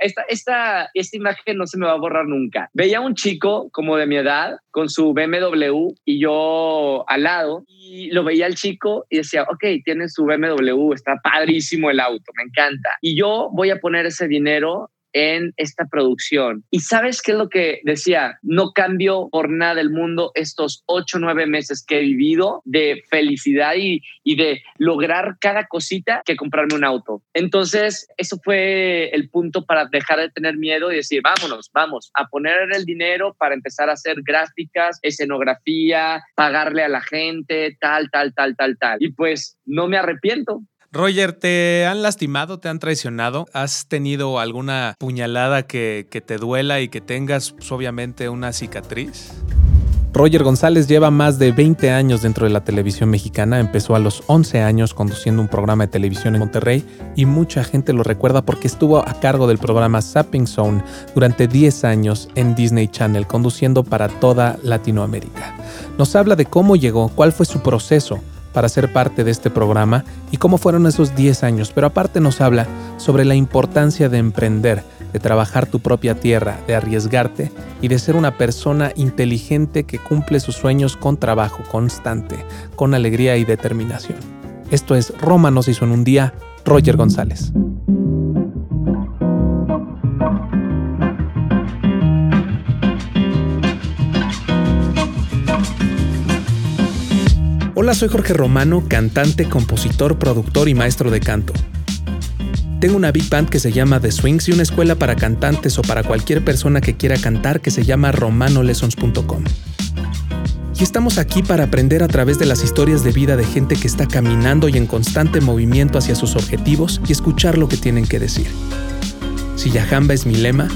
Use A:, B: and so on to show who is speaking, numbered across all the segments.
A: esta, esta, esta imagen no se me va a borrar nunca. Veía un chico como de mi edad con su BMW y yo al lado y lo veía al chico y decía, ok, tiene su BMW, está padrísimo el auto, me encanta. Y yo voy a poner ese dinero en esta producción. Y sabes qué es lo que decía, no cambio por nada del mundo estos ocho, nueve meses que he vivido de felicidad y, y de lograr cada cosita que comprarme un auto. Entonces, eso fue el punto para dejar de tener miedo y decir, vámonos, vamos a poner el dinero para empezar a hacer gráficas, escenografía, pagarle a la gente, tal, tal, tal, tal, tal. Y pues no me arrepiento.
B: Roger, ¿te han lastimado, te han traicionado? ¿Has tenido alguna puñalada que, te duela y que tengas pues, obviamente una cicatriz? Roger González lleva más de 20 años dentro de la televisión mexicana, empezó a los 11 años conduciendo un programa de televisión en Monterrey y mucha gente lo recuerda porque estuvo a cargo del programa Sapping Zone durante 10 años en Disney Channel, conduciendo para toda Latinoamérica. Nos habla de cómo llegó, cuál fue su proceso, para ser parte de este programa y cómo fueron esos 10 años, pero aparte nos habla sobre la importancia de emprender, de trabajar tu propia tierra, de arriesgarte y de ser una persona inteligente que cumple sus sueños con trabajo constante, con alegría y determinación. Esto es Roma nos hizo en un día, Roger González. Hola, soy Jorge Romano, cantante, compositor, productor y maestro de canto. Tengo una big band que se llama The Swings y una escuela para cantantes o para cualquier persona que quiera cantar que se llama romanolessons.com. Y estamos aquí para aprender a través de las historias de vida de gente que está caminando y en constante movimiento hacia sus objetivos y escuchar lo que tienen que decir. Si Yahamba es mi lema,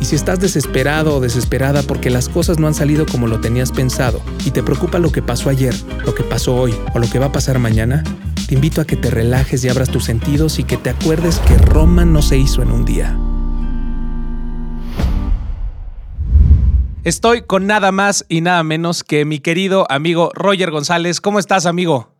B: y si estás desesperado o desesperada porque las cosas no han salido como lo tenías pensado y te preocupa lo que pasó ayer, lo que pasó hoy o lo que va a pasar mañana, te invito a que te relajes y abras tus sentidos y que te acuerdes que Roma no se hizo en un día. Estoy con nada más y nada menos que mi querido amigo Roger González. ¿Cómo estás, amigo?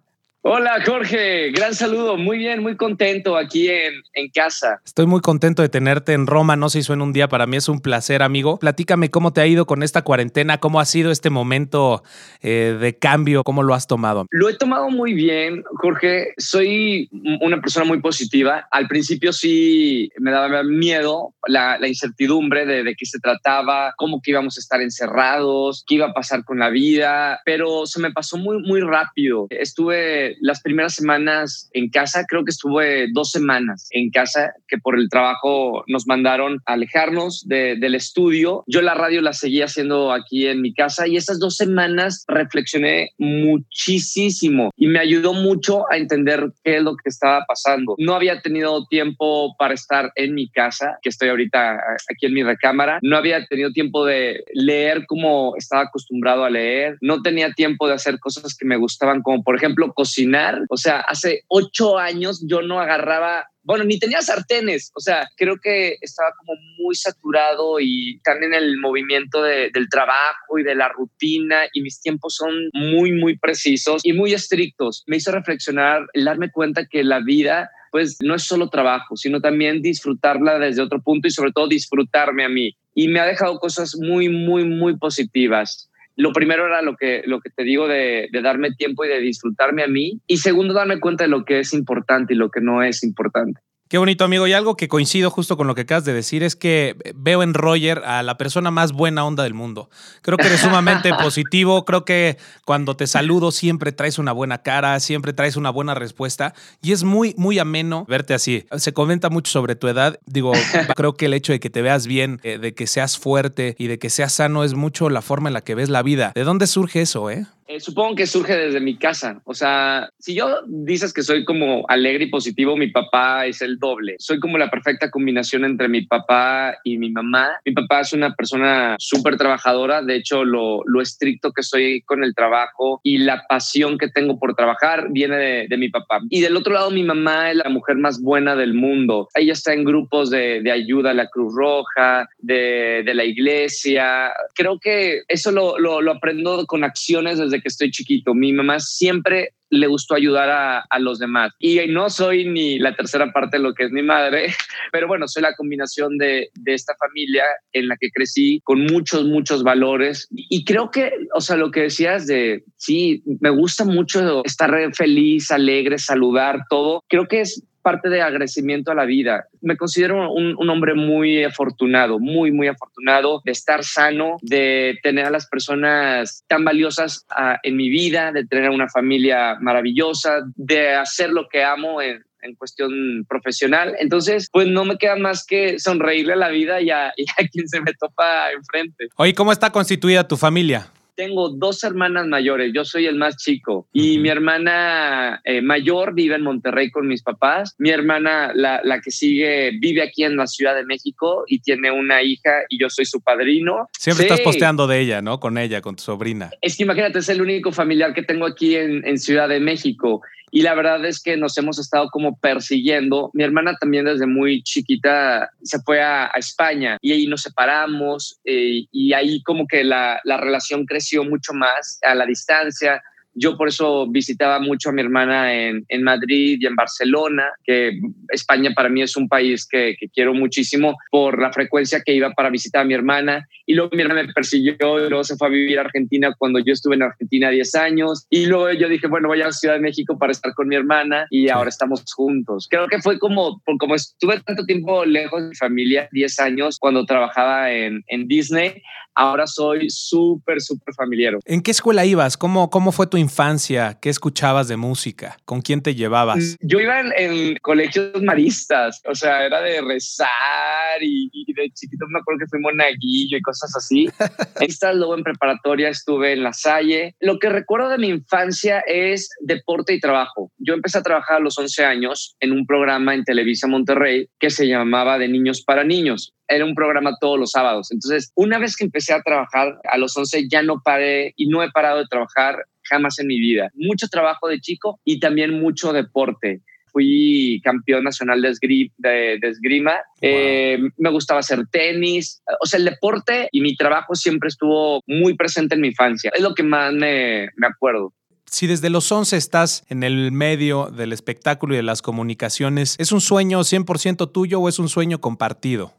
A: Hola Jorge, gran saludo, muy bien, muy contento aquí en, en, casa.
B: Estoy muy contento de tenerte en Roma, no se hizo en un día, para mí es un placer amigo. Platícame cómo te ha ido con esta cuarentena, cómo ha sido este momento eh, de cambio, cómo lo has tomado.
A: Lo he tomado muy bien, Jorge, soy una persona muy positiva. Al principio sí me daba miedo la, la incertidumbre de, de qué se trataba, cómo que íbamos a estar encerrados, qué iba a pasar con la vida, pero se me pasó muy, muy rápido. Estuve las primeras semanas en casa, creo que estuve dos semanas en casa, que por el trabajo nos mandaron a alejarnos del estudio. Yo la radio la seguía haciendo aquí en mi casa y esas dos semanas reflexioné muchísimo y me ayudó mucho a entender qué es lo que estaba pasando. No había tenido tiempo para estar en mi casa, que estoy ahorita aquí en mi recámara. No había tenido tiempo de leer como estaba acostumbrado a leer. No tenía tiempo de hacer cosas que me gustaban, como por ejemplo cocinar o sea, hace ocho años yo no agarraba bueno, ni tenía sartenes, o sea, creo que estaba como muy saturado y en el movimiento del trabajo y de la rutina y mis tiempos son muy, muy precisos y muy estrictos. Me hizo reflexionar, el darme cuenta que la vida pues no es solo trabajo, sino también disfrutarla desde otro punto y sobre todo disfrutarme a mí. Y me ha dejado cosas muy, muy, muy positivas lo primero era lo que, lo que te digo de, de, darme tiempo y de disfrutarme a mí. Y segundo, darme cuenta de lo que es importante y lo que no es importante.
B: Qué bonito, amigo. Y algo que coincido justo con lo que acabas de decir es que veo en Roger a la persona más buena onda del mundo. Creo que eres sumamente positivo. Creo que cuando te saludo siempre traes una buena cara, siempre traes una buena respuesta. Y es muy, muy ameno verte así. Se comenta mucho sobre tu edad. Digo, creo que el hecho de que te veas bien, eh, de que seas fuerte y de que seas sano es mucho la forma en la que ves la vida. ¿De dónde surge eso, eh?
A: Eh, supongo que surge desde mi casa. O sea, si yo dices que soy como alegre y positivo, mi papá es el doble. Soy como la perfecta combinación entre mi papá y mi mamá. Mi papá es una persona súper trabajadora. De hecho, lo, lo, estricto que soy con el trabajo y la pasión que tengo por trabajar viene de, mi papá. Y del otro lado, mi mamá es la mujer más buena del mundo. Ella está en grupos de, de ayuda a la Cruz Roja, de, la iglesia. Creo que eso lo, lo, aprendo con acciones desde que estoy chiquito. Mi mamá siempre le gustó ayudar a, los demás. Y no soy ni la tercera parte de lo que es mi madre, pero bueno, soy la combinación de, esta familia en la que crecí con muchos, muchos valores. Y creo que, o sea, lo que decías de, sí, me gusta mucho estar feliz, alegre, saludar, todo. Creo que es parte de agradecimiento a la vida. Me considero un, hombre muy afortunado, muy, muy afortunado de estar sano, de tener a las personas tan valiosas ah, en mi vida, de tener una familia maravillosa, de hacer lo que amo en, cuestión profesional. Entonces, pues no me queda más que sonreírle a la vida y a, y a quien se me topa enfrente.
B: Oye, ¿cómo está constituida tu familia?
A: Tengo dos hermanas mayores, yo soy el más chico y mi hermana eh, mayor vive en Monterrey con mis papás, mi hermana, la, la, que sigue, vive aquí en la Ciudad de México y tiene una hija y yo soy su padrino.
B: Siempre estás posteando de ella, ¿no? Con ella, con tu sobrina.
A: Es que imagínate, es el único familiar que tengo aquí en, en Ciudad de México y la verdad es que nos hemos estado como persiguiendo. Mi hermana también desde muy chiquita se fue a, España y ahí nos separamos eh, y ahí como que la, la relación creció mucho más a la distancia yo por eso visitaba mucho a mi hermana en, en, Madrid y en Barcelona, que España para mí es un país que, que, quiero muchísimo por la frecuencia que iba para visitar a mi hermana. Y luego mi hermana me persiguió y luego se fue a vivir a Argentina cuando yo estuve en Argentina 10 años. Y luego yo dije, bueno, voy a la Ciudad de México para estar con mi hermana y ahora estamos juntos. Creo que fue como, como estuve tanto tiempo lejos de mi familia, 10 años, cuando trabajaba en, en Disney, ahora soy súper, súper familiar.
B: ¿En qué escuela ibas? ¿Cómo, ¿Cómo fue tu infancia? ¿Qué escuchabas de música? ¿Con quién te llevabas?
A: Mm, yo iba en, colegios maristas, o sea, era de rezar y, de chiquito me acuerdo que fui monaguillo y cosas así. Esta luego en preparatoria estuve en La Salle. Lo que recuerdo de mi infancia es deporte y trabajo. Yo empecé a trabajar a los 11 años en un programa en Televisa Monterrey que se llamaba De Niños para Niños era un programa todos los sábados. Entonces, una vez que empecé a trabajar a los 11, ya no paré y no he parado de trabajar jamás en mi vida. Mucho trabajo de chico y también mucho deporte fui campeón nacional de, esgrima. Eh, me gustaba hacer tenis. O sea, el deporte y mi trabajo siempre estuvo muy presente en mi infancia. Es lo que más me, me acuerdo.
B: Si desde los 11 estás en el medio del espectáculo y de las comunicaciones, ¿es un sueño 100% tuyo o es un sueño compartido?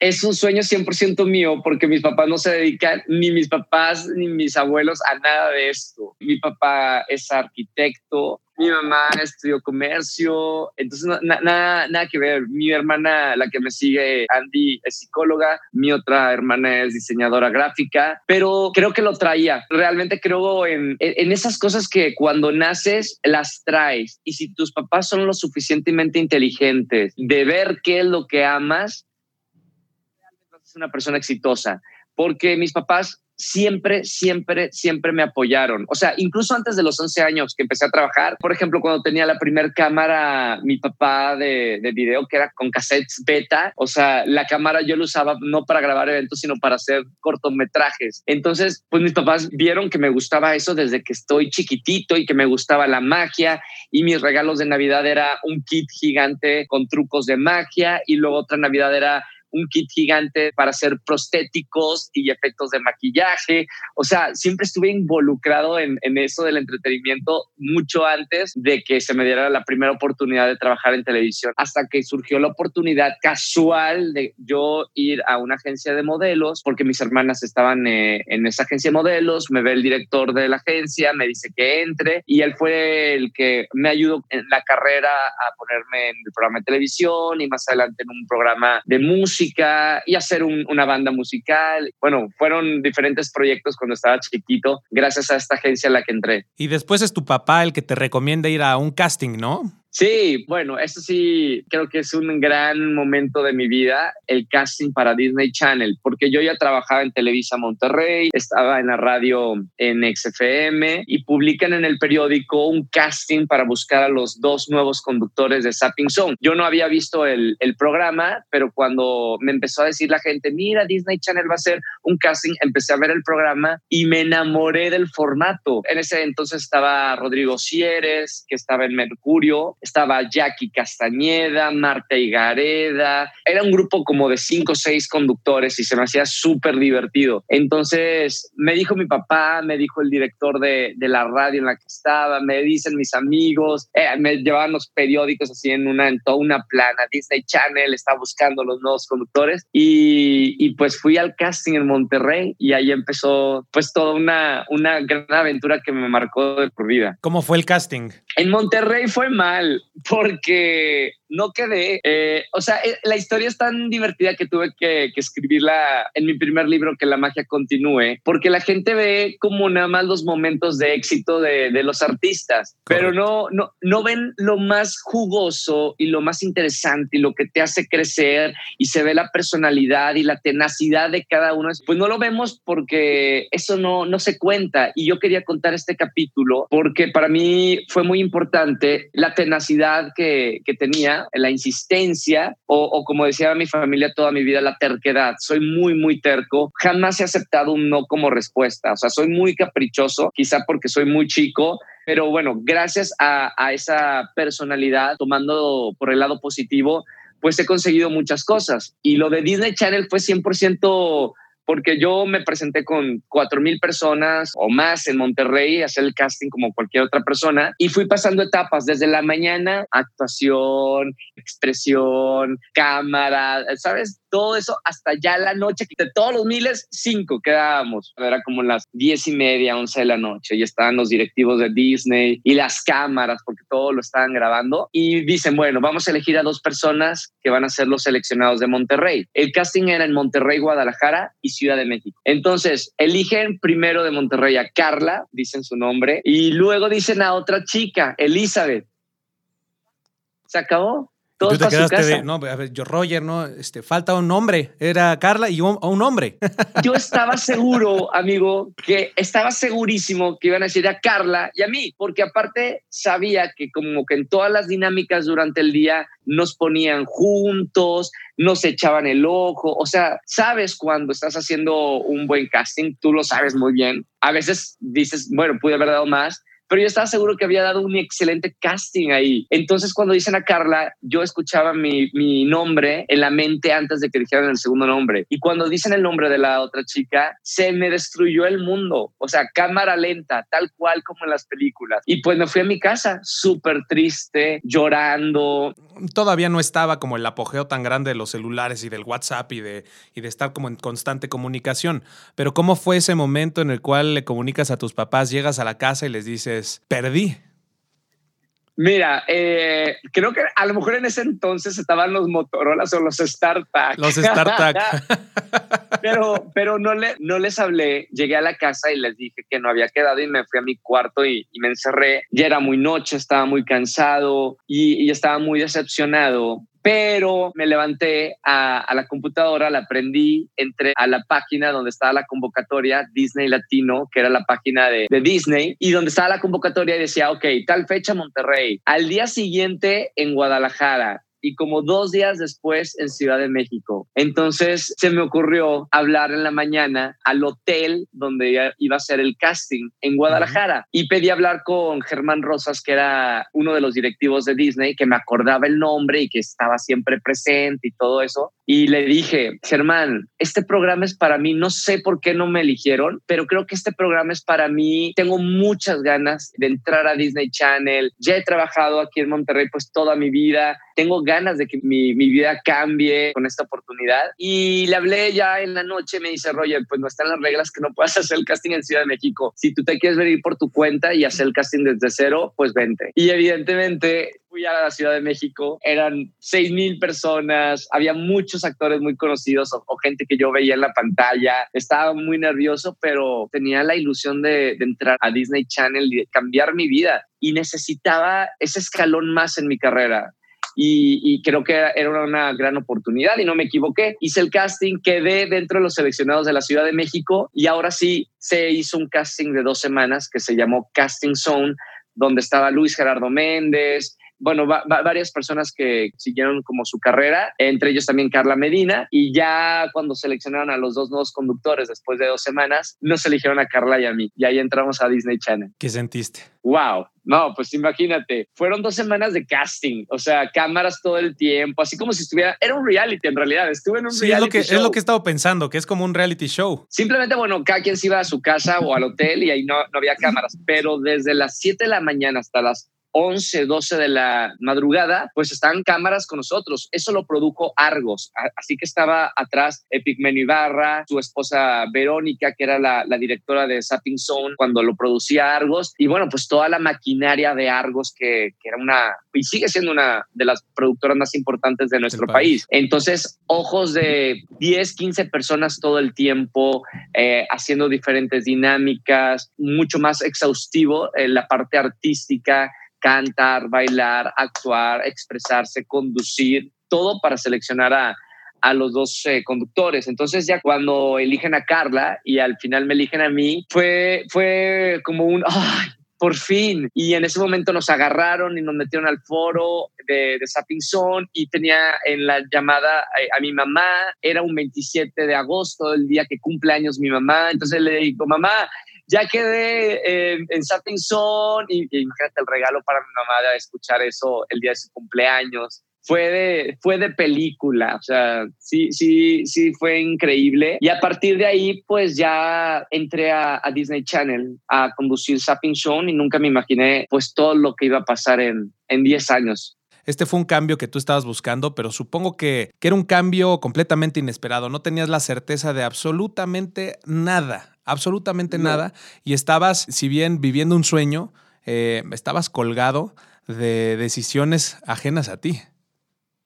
A: Es un sueño 100% mío porque mis papás no se dedican, ni mis papás ni mis abuelos, a nada de esto. Mi papá es arquitecto, mi mamá estudió comercio, entonces nada, nada que ver. Mi hermana, la que me sigue, Andy, es psicóloga, mi otra hermana es diseñadora gráfica, pero creo que lo traía. Realmente creo en, en esas cosas que cuando naces las traes y si tus papás son lo suficientemente inteligentes de ver qué es lo que amas, una persona exitosa, porque mis papás siempre, siempre, siempre me apoyaron. O sea, incluso antes de los 11 años que empecé a trabajar, por ejemplo, cuando tenía la primera cámara, mi papá de, de, video, que era con cassettes beta, o sea, la cámara yo la usaba no para grabar eventos, sino para hacer cortometrajes. Entonces, pues mis papás vieron que me gustaba eso desde que estoy chiquitito y que me gustaba la magia y mis regalos de Navidad era un kit gigante con trucos de magia y luego otra Navidad era un kit gigante para hacer prostéticos y efectos de maquillaje. O sea, siempre estuve involucrado en, en, eso del entretenimiento mucho antes de que se me diera la primera oportunidad de trabajar en televisión, hasta que surgió la oportunidad casual de yo ir a una agencia de modelos, porque mis hermanas estaban eh, en esa agencia de modelos, me ve el director de la agencia, me dice que entre y él fue el que me ayudó en la carrera a ponerme en el programa de televisión y más adelante en un programa de música y hacer una banda musical. Bueno, fueron diferentes proyectos cuando estaba chiquito, gracias a esta agencia a la que entré.
B: Y después es tu papá el que te recomienda ir a un casting, ¿no?
A: Sí, bueno, eso sí creo que es un gran momento de mi vida, el casting para Disney Channel, porque yo ya trabajaba en Televisa Monterrey, estaba en la radio en XFM y publican en el periódico un casting para buscar a los dos nuevos conductores de Sapping Zone. Yo no había visto el, programa, pero cuando me empezó a decir la gente, mira, Disney Channel va a hacer un casting, empecé a ver el programa y me enamoré del formato. En ese entonces estaba Rodrigo Sieres, que estaba en Mercurio, estaba Jackie Castañeda, Marta Higareda, era un grupo como de cinco o seis conductores y se me hacía súper divertido. Entonces me dijo mi papá, me dijo el director de, de, la radio en la que estaba, me dicen mis amigos, eh, me llevaban los periódicos así en una, en toda una plana, Disney Channel está buscando los nuevos conductores y, y pues fui al casting en Monterrey y ahí empezó pues toda una, una gran aventura que me marcó de por vida.
B: ¿Cómo fue el casting?
A: En Monterrey fue mal porque no quedé. Eh, o sea, eh, la historia es tan divertida que tuve que, escribirla en mi primer libro, que la magia continúe, porque la gente ve como nada más los momentos de éxito de, los artistas, pero no, no, no ven lo más jugoso y lo más interesante y lo que te hace crecer y se ve la personalidad y la tenacidad de cada uno. Pues no lo vemos porque eso no, no se cuenta. Y yo quería contar este capítulo porque para mí fue muy importante la tenacidad que, que tenía la insistencia o, como decía mi familia toda mi vida, la terquedad. Soy muy, muy terco. Jamás he aceptado un no como respuesta. O sea, soy muy caprichoso, quizá porque soy muy chico. Pero bueno, gracias a, a esa personalidad, tomando por el lado positivo, pues he conseguido muchas cosas. Y lo de Disney Channel fue 100% porque yo me presenté con cuatro mil personas o más en Monterrey a hacer el casting como cualquier otra persona y fui pasando etapas desde la mañana, actuación, expresión, cámara, ¿sabes? Todo eso hasta ya la noche, de todos los miles, cinco quedábamos. Era como las diez y media, once de la noche y estaban los directivos de Disney y las cámaras porque todo lo estaban grabando y dicen, bueno, vamos a elegir a dos personas que van a ser los seleccionados de Monterrey. El casting era en Monterrey, Guadalajara y Ciudad de México. Entonces, eligen primero de Monterrey a Carla, dicen su nombre, y luego dicen a otra chica, Elizabeth. Se acabó
B: Tú te quedaste de, no, a ver, yo Roger, no, este, falta un nombre, era Carla y un, un hombre.
A: Yo estaba seguro, amigo, que estaba segurísimo que iban a decir a Carla y a mí, porque aparte sabía que como que en todas las dinámicas durante el día nos ponían juntos, nos echaban el ojo, o sea, sabes cuando estás haciendo un buen casting, tú lo sabes muy bien. A veces dices, bueno, pude haber dado más, pero yo estaba seguro que había dado un excelente casting ahí. Entonces, cuando dicen a Carla, yo escuchaba mi, mi nombre en la mente antes de que dijeran el segundo nombre. Y cuando dicen el nombre de la otra chica, se me destruyó el mundo. O sea, cámara lenta, tal cual como en las películas. Y pues me fui a mi casa súper triste, llorando.
B: Todavía no estaba como el apogeo tan grande de los celulares y del WhatsApp y de, y de estar como en constante comunicación. Pero ¿cómo fue ese momento en el cual le comunicas a tus papás, llegas a la casa y les dices, perdí?
A: Mira, eh, creo que a lo mejor en ese entonces estaban los Motorola o los StarTAC.
B: Los StarTAC.
A: pero pero no, le, no les hablé. Llegué a la casa y les dije que no había quedado y me fui a mi cuarto y, me encerré. Ya era muy noche, estaba muy cansado y, y estaba muy decepcionado pero me levanté a, la computadora, la prendí, entré a la página donde estaba la convocatoria Disney Latino, que era la página de, Disney, y donde estaba la convocatoria decía, ok, tal fecha Monterrey, al día siguiente en Guadalajara, y como dos días después en Ciudad de México. Entonces se me ocurrió hablar en la mañana al hotel donde iba a ser el casting en Guadalajara y pedí hablar con Germán Rosas, que era uno de los directivos de Disney, que me acordaba el nombre y que estaba siempre presente y todo eso. Y le dije, Germán, este programa es para mí, no sé por qué no me eligieron, pero creo que este programa es para mí. Tengo muchas ganas de entrar a Disney Channel. Ya he trabajado aquí en Monterrey pues toda mi vida tengo ganas de que mi, mi, vida cambie con esta oportunidad. Y le hablé ya en la noche, me dice, Roger, pues no están las reglas que no puedas hacer el casting en Ciudad de México. Si tú te quieres venir por tu cuenta y hacer el casting desde cero, pues vente. Y evidentemente fui a la Ciudad de México, eran seis mil personas, había muchos actores muy conocidos o, gente que yo veía en la pantalla. Estaba muy nervioso, pero tenía la ilusión de, de entrar a Disney Channel y de cambiar mi vida. Y necesitaba ese escalón más en mi carrera y, creo que era una gran oportunidad y no me equivoqué. Hice el casting, quedé dentro de los seleccionados de la Ciudad de México y ahora sí se hizo un casting de dos semanas que se llamó Casting Zone, donde estaba Luis Gerardo Méndez, bueno, varias personas que siguieron como su carrera, entre ellos también Carla Medina, y ya cuando seleccionaron a los dos nuevos conductores después de dos semanas, nos eligieron a Carla y a mí, y ahí entramos a Disney Channel.
B: ¿Qué sentiste?
A: Wow, no, pues imagínate, fueron dos semanas de casting, o sea, cámaras todo el tiempo, así como si estuviera, era un reality en realidad, estuve en un reality
B: es lo que,
A: show.
B: Es lo que he estado pensando, que es como un reality show.
A: Simplemente, bueno, cada quien se iba a su casa o al hotel y ahí no, no había cámaras, pero desde las 7 de la mañana hasta las 11, 12 de la madrugada, pues estaban cámaras con nosotros. Eso lo produjo Argos. Así que estaba atrás Epigmenio Ibarra, su esposa Verónica, que era la, directora de Sapping Zone cuando lo producía Argos. Y bueno, pues toda la maquinaria de Argos, que, era una, y sigue siendo una de las productoras más importantes de nuestro país. Entonces, ojos de 10, 15 personas todo el tiempo, eh, haciendo diferentes dinámicas, mucho más exhaustivo en la parte artística cantar, bailar, actuar, expresarse, conducir, todo para seleccionar a, los dos eh, conductores. Entonces ya cuando eligen a Carla y al final me eligen a mí, fue, fue como un, ¡ay! Por fin. Y en ese momento nos agarraron y nos metieron al foro de, de Sapping Zone y tenía en la llamada a, a, mi mamá. Era un 27 de agosto, el día que cumple años mi mamá. Entonces le digo, mamá, ya quedé en, en Zone y, imagínate el regalo para mi mamá de escuchar eso el día de su cumpleaños. Fue de, fue de película, o sea, sí, sí, sí fue increíble. Y a partir de ahí, pues ya entré a, Disney Channel a conducir Sapping Zone y nunca me imaginé pues todo lo que iba a pasar en, en 10 años.
B: Este fue un cambio que tú estabas buscando, pero supongo que, que, era un cambio completamente inesperado. No tenías la certeza de absolutamente nada absolutamente nada y estabas, si bien viviendo un sueño, eh, estabas colgado de decisiones ajenas a ti.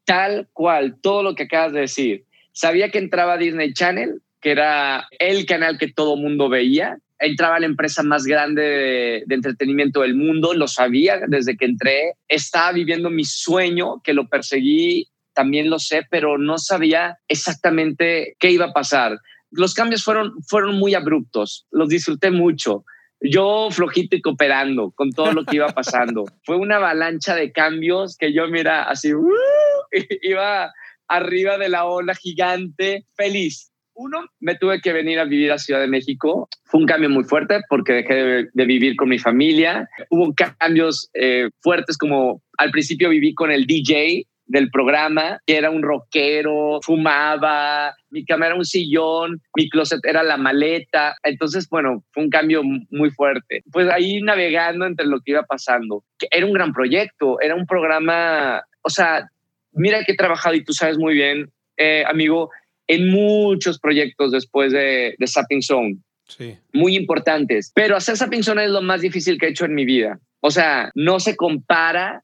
A: Tal cual, todo lo que acabas de decir. Sabía que entraba Disney Channel, que era el canal que todo mundo veía. Entraba la empresa más grande de, de, entretenimiento del mundo, lo sabía desde que entré. Estaba viviendo mi sueño, que lo perseguí, también lo sé, pero no sabía exactamente qué iba a pasar los cambios fueron, fueron muy abruptos, los disfruté mucho. Yo flojito y cooperando con todo lo que iba pasando. Fue una avalancha de cambios que yo, mira, así, uh, iba arriba de la ola gigante, feliz. Uno, me tuve que venir a vivir a Ciudad de México. Fue un cambio muy fuerte porque dejé de, vivir con mi familia. Hubo cambios eh, fuertes como al principio viví con el DJ del programa, que era un rockero, fumaba, mi cama era un sillón, mi closet era la maleta. Entonces, bueno, fue un cambio muy fuerte. Pues ahí navegando entre lo que iba pasando. Era un gran proyecto, era un programa, o sea, mira que he trabajado y tú sabes muy bien, eh, amigo, en muchos proyectos después de, de Sapping Zone. Sí. Muy importantes. Pero hacer Sapping Zone es lo más difícil que he hecho en mi vida. O sea, no se compara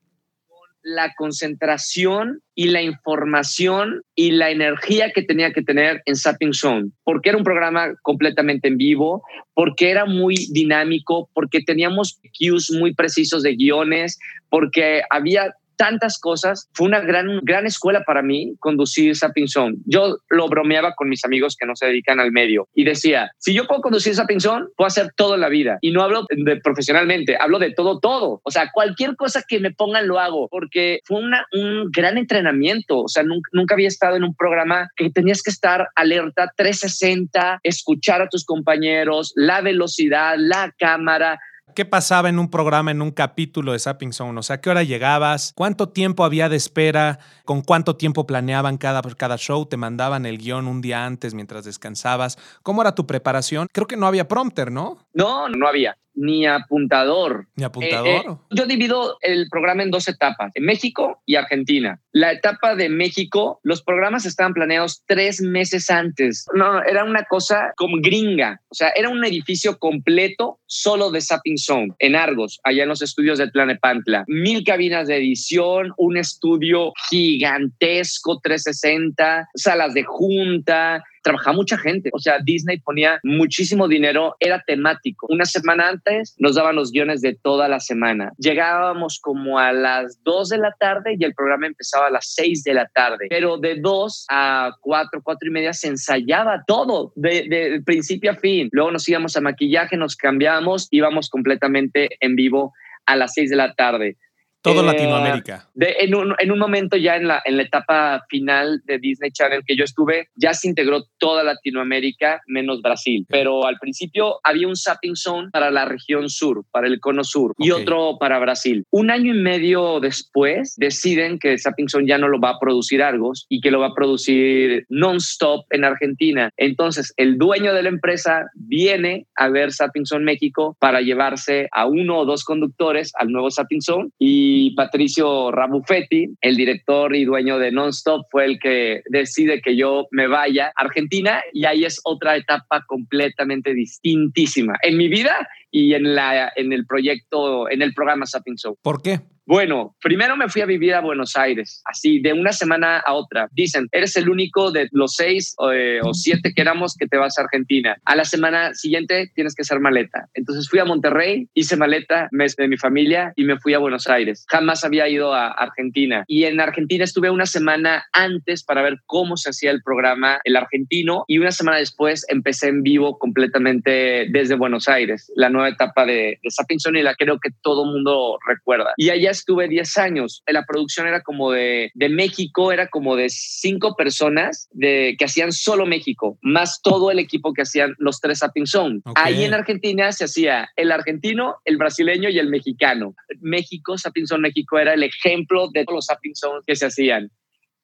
A: la concentración y la información y la energía que tenía que tener en Sapping Zone, porque era un programa completamente en vivo, porque era muy dinámico, porque teníamos cues muy precisos de guiones, porque había tantas cosas. Fue una gran, gran escuela para mí conducir Sapping Zone. Yo lo bromeaba con mis amigos que no se dedican al medio y decía, si yo puedo conducir Sapping Zone, puedo hacer todo en la vida. Y no hablo de profesionalmente, hablo de todo, todo. O sea, cualquier cosa que me pongan lo hago, porque fue una, un gran entrenamiento. O sea, nunca, nunca había estado en un programa que tenías que estar alerta 360, escuchar a tus compañeros, la velocidad, la cámara,
B: ¿Qué pasaba en un programa, en un capítulo de Sapping Zone? O sea, ¿qué hora llegabas? ¿Cuánto tiempo había de espera? ¿Con cuánto tiempo planeaban cada, cada show? ¿Te mandaban el guion un día antes mientras descansabas? ¿Cómo era tu preparación? Creo que no había prompter, ¿no?
A: No, no había ni apuntador.
B: Ni apuntador. Eh, eh,
A: yo divido el programa en dos etapas, en México y Argentina. La etapa de México, los programas estaban planeados tres meses antes. No, era una cosa como gringa. O sea, era un edificio completo solo de Sapping Zone en Argos, allá en los estudios de Tlanepantla. Mil cabinas de edición, un estudio gigantesco, 360, salas de junta, trabajaba mucha gente. O sea, Disney ponía muchísimo dinero, era temático. Una semana antes nos daban los guiones de toda la semana. Llegábamos como a las 2 de la tarde y el programa empezaba a las 6 de la tarde. Pero de 2 a 4, 4 y media se ensayaba todo, de, principio a fin. Luego nos íbamos a maquillaje, nos cambiábamos, íbamos completamente en vivo a las 6 de la tarde.
B: Todo Latinoamérica.
A: De, en, un, en, un, momento ya en la, en la etapa final de Disney Channel que yo estuve, ya se integró toda Latinoamérica menos Brasil. Pero al principio había un Sapping Zone para la región sur, para el cono sur, y otro para Brasil. Un año y medio después deciden que Sapping Zone ya no lo va a producir Argos y que lo va a producir non-stop en Argentina. Entonces, el dueño de la empresa viene a ver Sapping Zone México para llevarse a uno o dos conductores al nuevo Sapping Zone y Patricio Rabuffetti, el director y dueño de Nonstop, fue el que decide que yo me vaya a Argentina y ahí es otra etapa completamente distintísima en mi vida y en, la, en el proyecto, en el programa Sapping Show.
B: ¿Por qué?
A: Bueno, primero me fui a vivir a Buenos Aires, así de una semana a otra. Dicen, eres el único de los seis eh, o siete que éramos que te vas a Argentina. A la semana siguiente tienes que hacer maleta. Entonces fui a Monterrey, hice maleta, mes de mi familia y me fui a Buenos Aires. Jamás había ido a Argentina. Y en Argentina estuve una semana antes para ver cómo se hacía el programa El Argentino y una semana después empecé en vivo completamente desde Buenos Aires, la nueva etapa de, de Sapinson y la creo que todo mundo recuerda. Y allá estuve 10 años. La producción era como de, de México, era como de cinco personas de, que hacían solo México, más todo el equipo que hacían los tres Sapping Zone. Ahí en Argentina se hacía el argentino, el brasileño y el mexicano. México, Sapping Zone México era el ejemplo de todos los Sapping Zone que se hacían.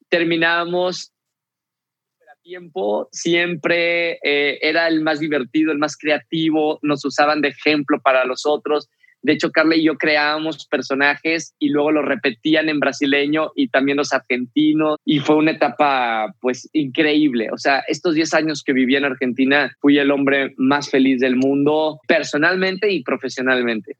A: Terminábamos tiempo siempre eh, era el más divertido, el más creativo, nos usaban de ejemplo para los otros. De hecho, Carla y yo creábamos personajes y luego los repetían en brasileño y también los argentinos. Y fue una etapa, pues, increíble. O sea, estos 10 años que viví en Argentina, fui el hombre más feliz del mundo, personalmente y profesionalmente.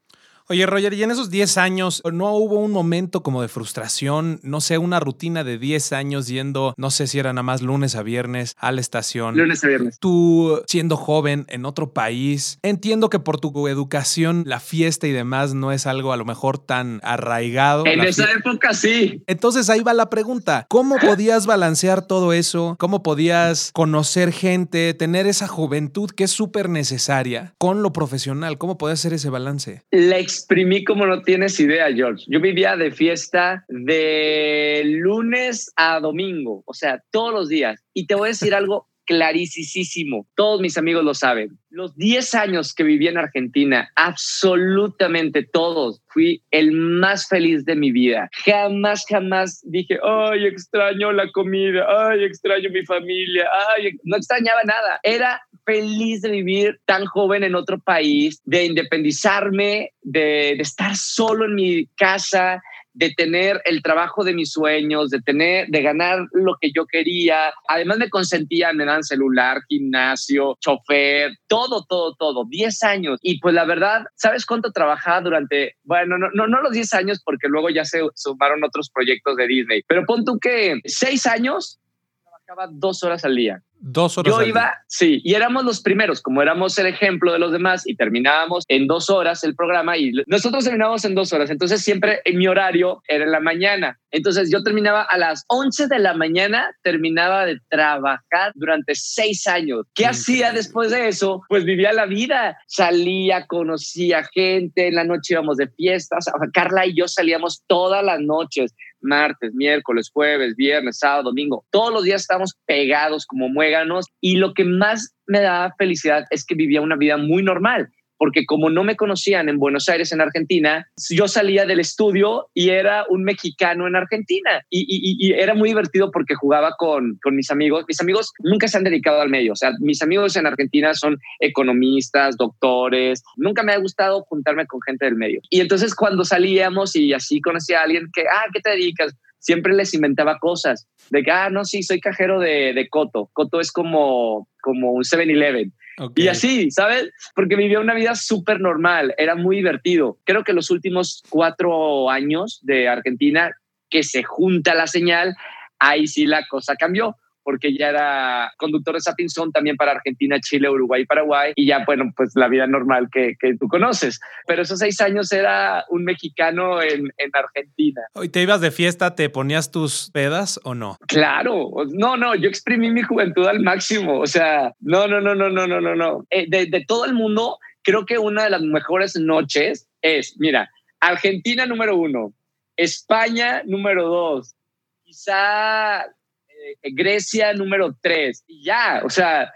B: Oye, Roger, y en esos 10 años, ¿no hubo un momento como de frustración? No sé, una rutina de 10 años yendo, no sé si era nada más lunes a viernes a la estación.
A: Lunes a viernes.
B: Tú siendo joven en otro país, entiendo que por tu educación, la fiesta y demás no es algo a lo mejor tan arraigado.
A: En esa época sí.
B: Entonces ahí va la pregunta. ¿Cómo podías balancear todo eso? ¿Cómo podías conocer gente, tener esa juventud que es súper necesaria con lo profesional? ¿Cómo podías hacer ese balance?
A: La exprimí como no tienes idea, George. Yo vivía de fiesta de lunes a domingo, o sea, todos los días. Y te voy a decir algo clarísimo. Todos mis amigos lo saben. Los 10 años que viví en Argentina, absolutamente todos, fui el más feliz de mi vida. Jamás, jamás dije, ay, extraño la comida, ay, extraño mi familia, ay, no extrañaba nada. Era feliz de vivir tan joven en otro país, de independizarme, de, de estar solo en mi casa, de tener el trabajo de mis sueños, de tener, de ganar lo que yo quería. Además me consentían, me dan celular, gimnasio, chofer, todo, todo, todo. 10 años. Y pues la verdad, ¿sabes cuánto trabajaba durante, bueno, no, no, no los 10 años porque luego ya se sumaron otros proyectos de Disney, pero pon tú que 6 años trabajaba dos horas al día.
B: Dos horas.
A: Yo iba, sí, y éramos los primeros, como éramos el ejemplo de los demás y terminábamos en dos horas el programa y nosotros terminábamos en dos horas. Entonces siempre en mi horario era en la mañana. Entonces yo terminaba a las 11 de la mañana, terminaba de trabajar durante seis años. ¿Qué hacía después de eso? Pues vivía la vida. Salía, conocía gente, en la noche íbamos de fiestas. Carla y yo salíamos todas las noches martes, miércoles, jueves, viernes, sábado, domingo. Todos los días estábamos pegados como muéganos y lo que más me daba felicidad es que vivía una vida muy normal porque como no me conocían en Buenos Aires, en Argentina, yo salía del estudio y era un mexicano en Argentina. Y, era muy divertido porque jugaba con, con, mis amigos. Mis amigos nunca se han dedicado al medio. O sea, mis amigos en Argentina son economistas, doctores. Nunca me ha gustado juntarme con gente del medio. Y entonces cuando salíamos y así conocía a alguien que, ah, ¿qué te dedicas? Siempre les inventaba cosas de que, ah, no, sí, soy cajero de, de Coto. Coto es como, como un 7-Eleven. Y así, ¿sabes? Porque vivía una vida súper normal, era muy divertido. Creo que los últimos cuatro años de Argentina, que se junta la señal, ahí sí la cosa cambió porque ya era conductor de Sapinson también para Argentina, Chile, Uruguay, Paraguay, y ya, bueno, pues la vida normal que, que tú conoces. Pero esos seis años era un mexicano en, en Argentina.
B: ¿Y te ibas de fiesta, te ponías tus pedas o no?
A: Claro, no, no, yo exprimí mi juventud al máximo, o sea, no, no, no, no, no, no, no, no. Eh, de, de todo el mundo, creo que una de las mejores noches es, mira, Argentina número uno, España número dos, quizá Grecia número tres, y ya, o sea,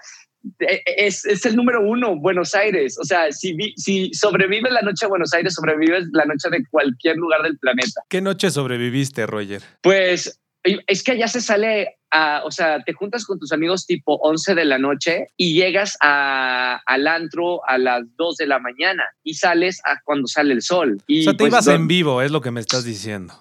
A: e, e, es, es, el número uno, Buenos Aires. O sea, si, si sobrevives la noche a Buenos Aires, sobrevives la noche de cualquier lugar del planeta.
B: ¿Qué noche sobreviviste, Roger?
A: Pues es que allá se sale a, o sea, te juntas con tus amigos tipo 11 de la noche y llegas a, al antro a las 2 de la mañana y sales a cuando sale el sol. Y
B: o sea, te pues ibas en vivo, es lo que me estás diciendo.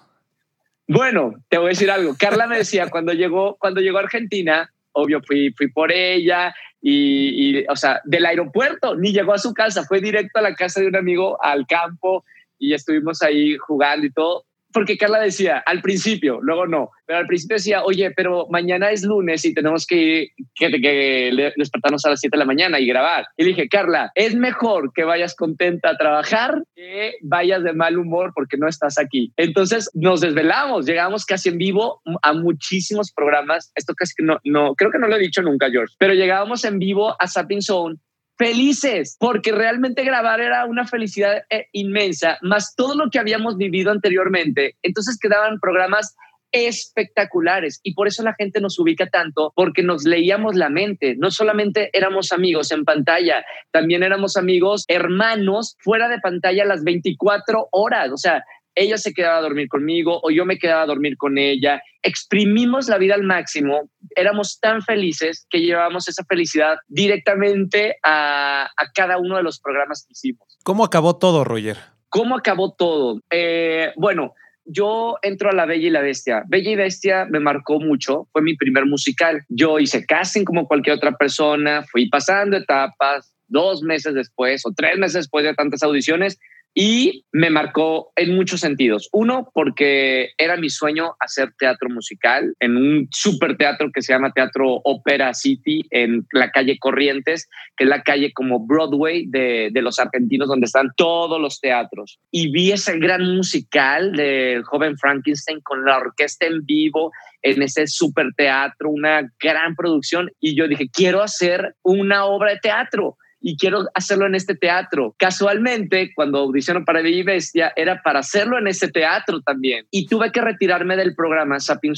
A: Bueno, te voy a decir algo. Carla me decía cuando llegó, cuando llegó a Argentina, obvio fui, fui por ella y, y, o sea, del aeropuerto, ni llegó a su casa, fue directo a la casa de un amigo al campo y estuvimos ahí jugando y todo porque Carla decía al principio, luego no, pero al principio decía, oye, pero mañana es lunes y tenemos que, que, despertarnos a las 7 de la mañana y grabar. Y dije, Carla, es mejor que vayas contenta a trabajar que vayas de mal humor porque no estás aquí. Entonces nos desvelamos, llegamos casi en vivo a muchísimos programas. Esto casi que no, no, creo que no lo he dicho nunca, George, pero llegábamos en vivo a Sapping Zone felices, porque realmente grabar era una felicidad eh, inmensa, más todo lo que habíamos vivido anteriormente. Entonces quedaban programas espectaculares y por eso la gente nos ubica tanto porque nos leíamos la mente no solamente éramos amigos en pantalla también éramos amigos hermanos fuera de pantalla las 24 horas o sea ella se quedaba a dormir conmigo o yo me quedaba a dormir con ella. Exprimimos la vida al máximo, éramos tan felices que llevábamos esa felicidad directamente a, cada uno de los programas que hicimos.
B: ¿Cómo acabó todo, Roger?
A: ¿Cómo acabó todo? Eh, bueno, yo entro a La Bella y la Bestia. Bella y Bestia me marcó mucho, fue mi primer musical. Yo hice casting como cualquier otra persona, fui pasando etapas, dos meses después o tres meses después de tantas audiciones, y me marcó en muchos sentidos. Uno, porque era mi sueño hacer teatro musical en un super teatro que se llama Teatro Opera City en la calle Corrientes, que es la calle como Broadway de, de los argentinos donde están todos los teatros. Y vi ese gran musical del joven Frankenstein con la orquesta en vivo en ese super teatro, una gran producción. Y yo dije, quiero hacer una obra de teatro y quiero hacerlo en este teatro. Casualmente, cuando audicionó para Bella y Bestia, era para hacerlo en ese teatro también. Y tuve que retirarme del programa Sapping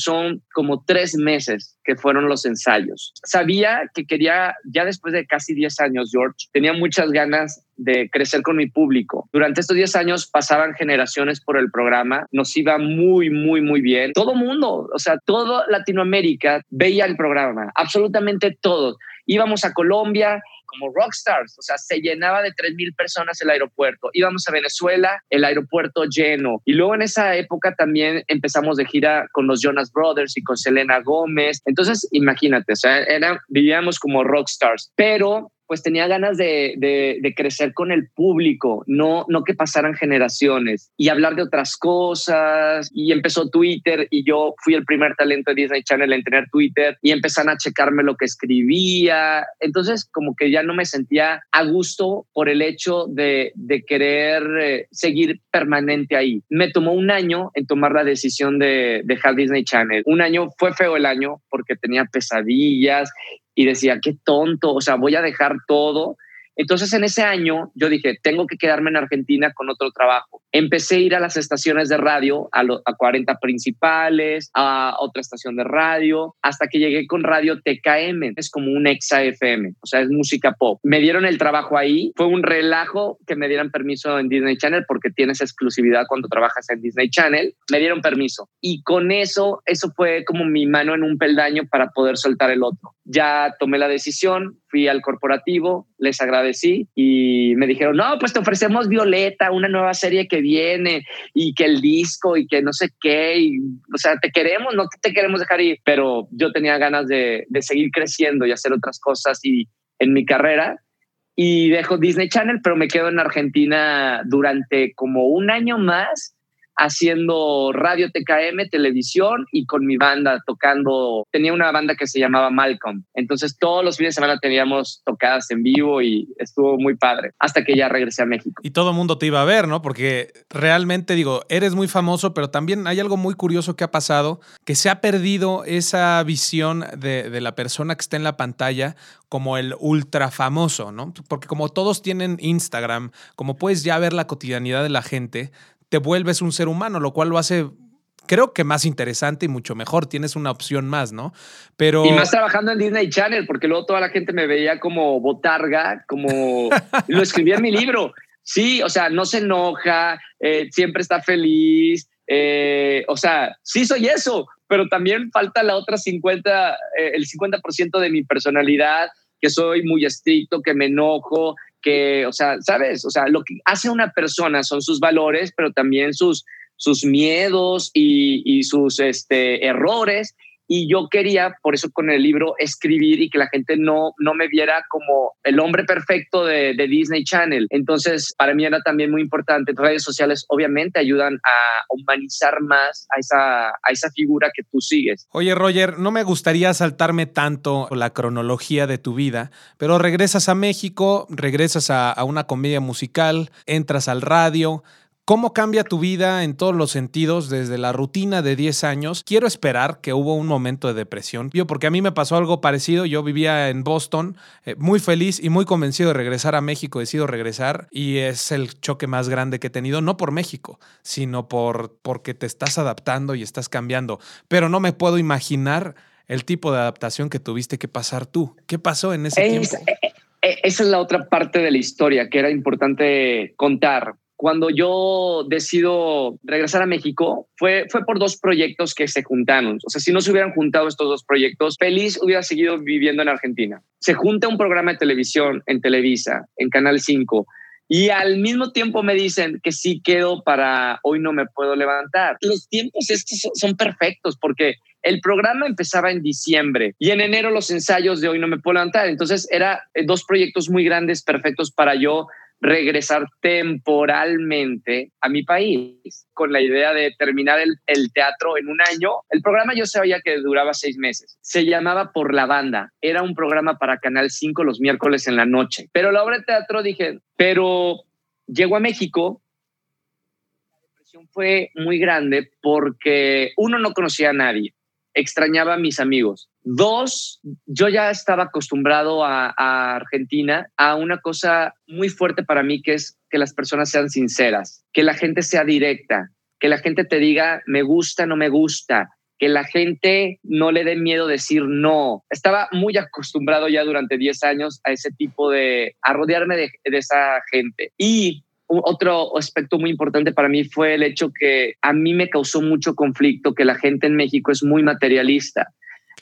A: como tres meses, que fueron los ensayos. Sabía que quería, ya después de casi 10 años, George, tenía muchas ganas de crecer con mi público. Durante estos 10 años pasaban generaciones por el programa, nos iba muy, muy, muy bien. Todo mundo, o sea, toda Latinoamérica veía el programa, absolutamente todos. Íbamos a Colombia como rockstars, o sea, se llenaba de 3.000 personas el aeropuerto. Íbamos a Venezuela, el aeropuerto lleno. Y luego en esa época también empezamos de gira con los Jonas Brothers y con Selena Gómez. Entonces, imagínate, o sea, vivíamos como rockstars, pero pues tenía ganas de, de, crecer con el público, no, no que pasaran generaciones y hablar de otras cosas. Y empezó Twitter y yo fui el primer talento de Disney Channel en tener Twitter y empezaron a checarme lo que escribía. Entonces como que ya no me sentía a gusto por el hecho de, de querer eh, seguir permanente ahí. Me tomó un año en tomar la decisión de dejar Disney Channel. Un año fue feo el año porque tenía pesadillas y decía, qué tonto, o sea, voy a dejar todo entonces en ese año yo dije, tengo que quedarme en Argentina con otro trabajo. Empecé a ir a las estaciones de radio, a, a 40 principales, a otra estación de radio, hasta que llegué con Radio TKM, es como un exa FM, o sea, es música pop. Me dieron el trabajo ahí, fue un relajo que me dieran permiso en Disney Channel porque tienes exclusividad cuando trabajas en Disney Channel, me dieron permiso. Y con eso, eso fue como mi mano en un peldaño para poder soltar el otro. Ya tomé la decisión, fui al corporativo, les agradecí y me dijeron, no, pues te ofrecemos Violeta, una nueva serie que viene y que el disco y que no sé qué, o sea, te queremos, no te queremos dejar ir, pero yo tenía ganas de, de seguir creciendo y hacer otras cosas y en mi carrera. Y dejo Disney Channel, pero me quedo en Argentina durante como un año más haciendo radio TKM, televisión y con mi banda tocando. Tenía una banda que se llamaba Malcolm. Entonces todos los fines de semana teníamos tocadas en vivo y estuvo muy padre hasta que ya regresé a México.
B: Y todo el mundo te iba a ver, ¿no? Porque realmente digo, eres muy famoso, pero también hay algo muy curioso que ha pasado, que se ha perdido esa visión de, de la persona que está en la pantalla como el ultra famoso, ¿no? Porque como todos tienen Instagram, como puedes ya ver la cotidianidad de la gente, te vuelves un ser humano, lo cual lo hace creo que más interesante y mucho mejor. Tienes una opción más, ¿no? Pero.
A: Y más trabajando en Disney Channel, porque luego toda la gente me veía como botarga, como lo escribía en mi libro. Sí, o sea, no se enoja, eh, siempre está feliz. Eh, o sea, sí soy eso, pero también falta la otra 50, eh, el 50% de mi personalidad, que soy muy estricto, que me enojo, que, o sea, ¿sabes? O sea, lo que hace una persona son sus valores, pero también sus, sus miedos y, sus este, errores y yo quería, por eso con el libro, escribir y que la gente no, no me viera como el hombre perfecto de, Disney Channel. Entonces, para mí era también muy importante. Redes sociales obviamente ayudan a humanizar más a esa, a esa figura que tú sigues.
B: Oye, Roger, no me gustaría saltarme tanto la cronología de tu vida, pero regresas a México, regresas a, a una comedia musical, entras al radio, ¿Cómo cambia tu vida en todos los sentidos desde la rutina de 10 años? Quiero esperar que hubo un momento de depresión. Yo, porque a mí me pasó algo parecido. Yo vivía en Boston, eh, muy feliz y muy convencido de regresar a México. Decido regresar y es el choque más grande que he tenido, no por México, sino por porque te estás adaptando y estás cambiando. Pero no me puedo imaginar el tipo de adaptación que tuviste que pasar tú. ¿Qué pasó en ese tiempo?
A: Eh, eh, esa es la otra parte de la historia que era importante contar cuando yo decido regresar a México, fue, fue por dos proyectos que se juntaron. O sea, si no se hubieran juntado estos dos proyectos, feliz hubiera seguido viviendo en Argentina. Se junta un programa de televisión en Televisa, en Canal 5, y al mismo tiempo me dicen que sí quedo para hoy no me puedo levantar. Los tiempos estos son perfectos porque el programa empezaba en diciembre y en enero los ensayos de hoy no me puedo levantar. Entonces era eh, dos proyectos muy grandes, perfectos para yo regresar temporalmente a mi país con la idea de terminar el, teatro en un año. El programa yo sabía que duraba seis meses. Se llamaba Por la Banda. Era un programa para Canal 5 los miércoles en la noche. Pero la obra de teatro dije, pero llego a México. La depresión fue muy grande porque uno no conocía a nadie extrañaba a mis amigos. Dos, yo ya estaba acostumbrado a, Argentina a una cosa muy fuerte para mí, que es que las personas sean sinceras, que la gente sea directa, que la gente te diga me gusta, no me gusta, que la gente no le dé miedo decir no. Estaba muy acostumbrado ya durante 10 años a ese tipo de, a rodearme de, de esa gente. Y otro aspecto muy importante para mí fue el hecho que a mí me causó mucho conflicto que la gente en México es muy materialista.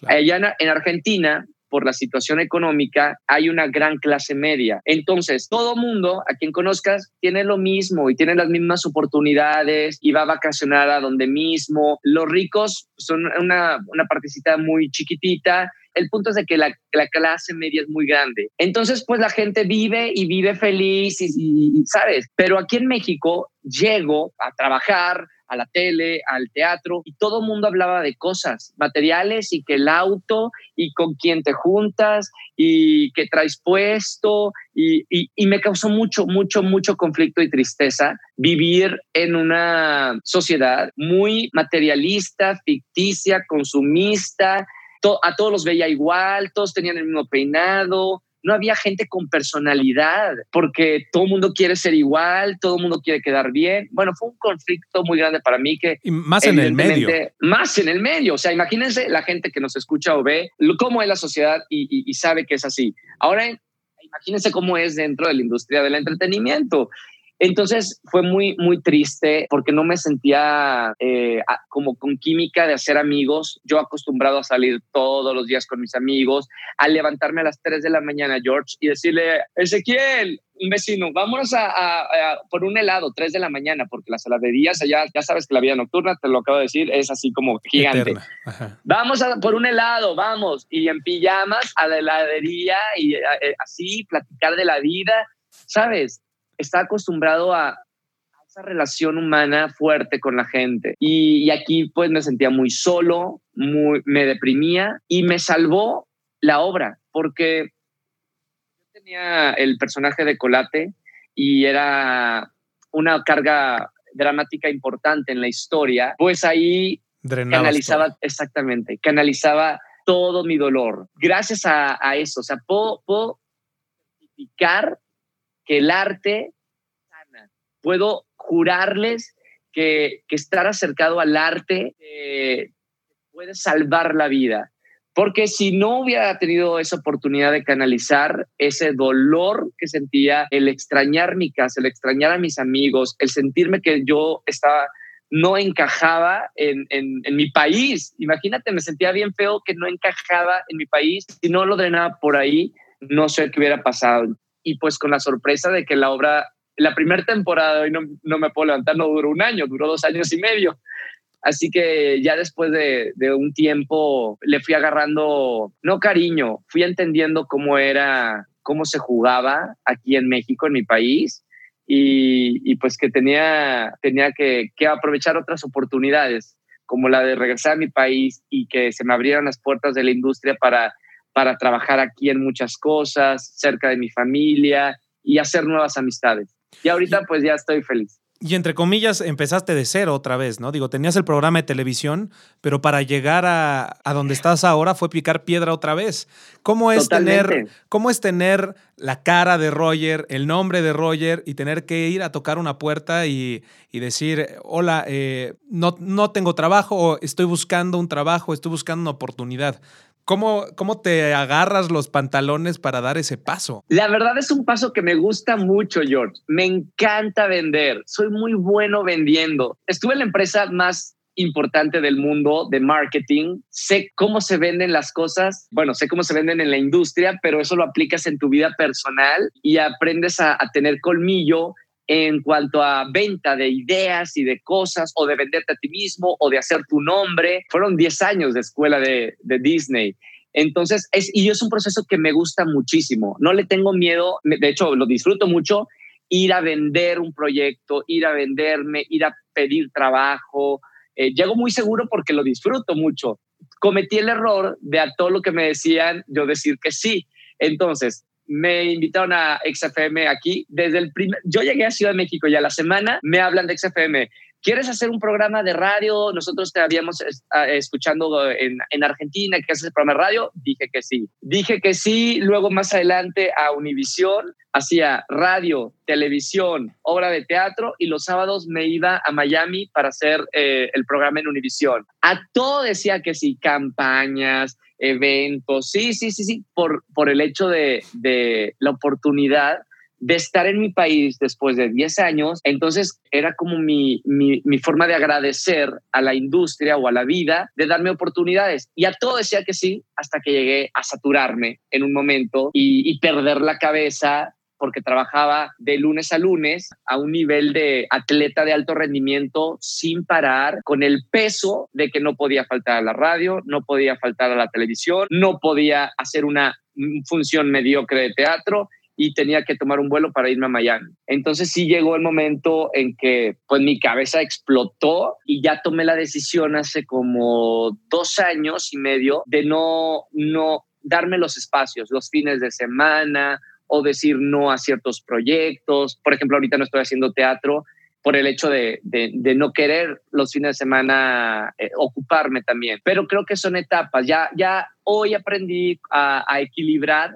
A: Allá en Argentina, por la situación económica, hay una gran clase media. Entonces, todo mundo, a quien conozcas, tiene lo mismo y tiene las mismas oportunidades y va a vacacionar a donde mismo. Los ricos son una, una partecita muy chiquitita el punto es de que la, clase media es muy grande. Entonces, pues la gente vive y vive feliz y, ¿sabes? Pero aquí en México llego a trabajar, a la tele, al teatro, y todo el mundo hablaba de cosas materiales y que el auto y con quién te juntas y que traes puesto y, y, me causó mucho, mucho, mucho conflicto y tristeza vivir en una sociedad muy materialista, ficticia, consumista, a todos los veía igual, todos tenían el mismo peinado, no había gente con personalidad, porque todo el mundo quiere ser igual, todo el mundo quiere quedar bien. Bueno, fue un conflicto muy grande para mí que...
B: más en el medio.
A: Más en el medio. O sea, imagínense la gente que nos escucha o ve cómo es la sociedad y sabe que es así. Ahora, imagínense cómo es dentro de la industria del entretenimiento. Entonces fue muy, muy triste porque no me sentía eh, como con química de hacer amigos. Yo acostumbrado a salir todos los días con mis amigos, a levantarme a las 3 de la mañana, George, y decirle, Ezequiel, un vecino, vámonos a, por un helado, 3 de la mañana, porque las heladerías allá, ya sabes que la vida nocturna, te lo acabo de decir, es así como gigante. Vamos a por un helado, vamos. Y en pijamas a la heladería y eh, así platicar de la vida, ¿sabes? Está acostumbrado a, esa relación humana fuerte con la gente. Y, aquí pues me sentía muy solo, muy, me deprimía y me salvó la obra porque yo tenía el personaje de Colate y era una carga dramática importante en la historia, pues ahí canalizaba, exactamente, canalizaba todo mi dolor. Gracias a, eso, o sea, puedo, puedo que el arte sana. Puedo jurarles que, estar acercado al arte eh, puede salvar la vida. Porque si no hubiera tenido esa oportunidad de canalizar ese dolor que sentía, el extrañar mi casa, el extrañar a mis amigos, el sentirme que yo estaba, no encajaba en, en, mi país. Imagínate, me sentía bien feo que no encajaba en mi país. Si no lo drenaba por ahí, no sé qué hubiera pasado. Y pues con la sorpresa de que la obra, la primera temporada, hoy no, no me puedo levantar, no duró un año, duró dos años y medio. Así que ya después de, un tiempo le fui agarrando, no cariño, fui entendiendo cómo era, cómo se jugaba aquí en México, en mi país, y, pues que tenía, tenía que, aprovechar otras oportunidades, como la de regresar a mi país y que se me abrieran las puertas de la industria para, para trabajar aquí en muchas cosas, cerca de mi familia y hacer nuevas amistades. Y ahorita pues ya estoy feliz.
B: Y entre comillas, empezaste de cero otra vez, ¿no? Digo, tenías el programa de televisión, pero para llegar a, donde estás ahora fue picar piedra otra vez. ¿Cómo es, tener, ¿Cómo es tener la cara de Roger, el nombre de Roger y tener que ir a tocar una puerta y, decir, hola, eh, no, no tengo trabajo o estoy buscando un trabajo, estoy buscando una oportunidad? ¿Cómo, ¿Cómo te agarras los pantalones para dar ese paso?
A: La verdad es un paso que me gusta mucho, George. Me encanta vender. Soy muy bueno vendiendo. Estuve en la empresa más importante del mundo de marketing. Sé cómo se venden las cosas. Bueno, sé cómo se venden en la industria, pero eso lo aplicas en tu vida personal y aprendes a, a tener colmillo en cuanto a venta de ideas y de cosas o de venderte a ti mismo o de hacer tu nombre. Fueron 10 años de escuela de, Disney. Entonces, es, y es un proceso que me gusta muchísimo. No le tengo miedo, de hecho, lo disfruto mucho, ir a vender un proyecto, ir a venderme, ir a pedir trabajo. Eh, llego muy seguro porque lo disfruto mucho. Cometí el error de a todo lo que me decían yo decir que sí. Entonces, me invitaron a XFM aquí. Desde el primer, yo llegué a Ciudad de México y a la semana me hablan de XFM. ¿Quieres hacer un programa de radio? Nosotros te habíamos escuchando en, en Argentina, que haces el programa de radio? Dije que sí. Dije que sí, luego más adelante a Univisión, hacía radio, televisión, obra de teatro y los sábados me iba a Miami para hacer eh, el programa en Univisión. A todo decía que sí, campañas, eventos, sí, sí, sí, sí, por, por el hecho de, de la oportunidad de estar en mi país después de 10 años, entonces era como mi, mi, forma de agradecer a la industria o a la vida de darme oportunidades. Y a todo decía que sí, hasta que llegué a saturarme en un momento y, y perder la cabeza porque trabajaba de lunes a lunes a un nivel de atleta de alto rendimiento sin parar, con el peso de que no podía faltar a la radio, no podía faltar a la televisión, no podía hacer una función mediocre de teatro y tenía que tomar un vuelo para irme a Miami. Entonces sí llegó el momento en que pues mi cabeza explotó y ya tomé la decisión hace como dos años y medio de no, no darme los espacios, los fines de semana o decir no a ciertos proyectos. Por ejemplo, ahorita no estoy haciendo teatro por el hecho de, de, no querer los fines de semana eh, ocuparme también. Pero creo que son etapas. Ya, ya hoy aprendí a, a equilibrar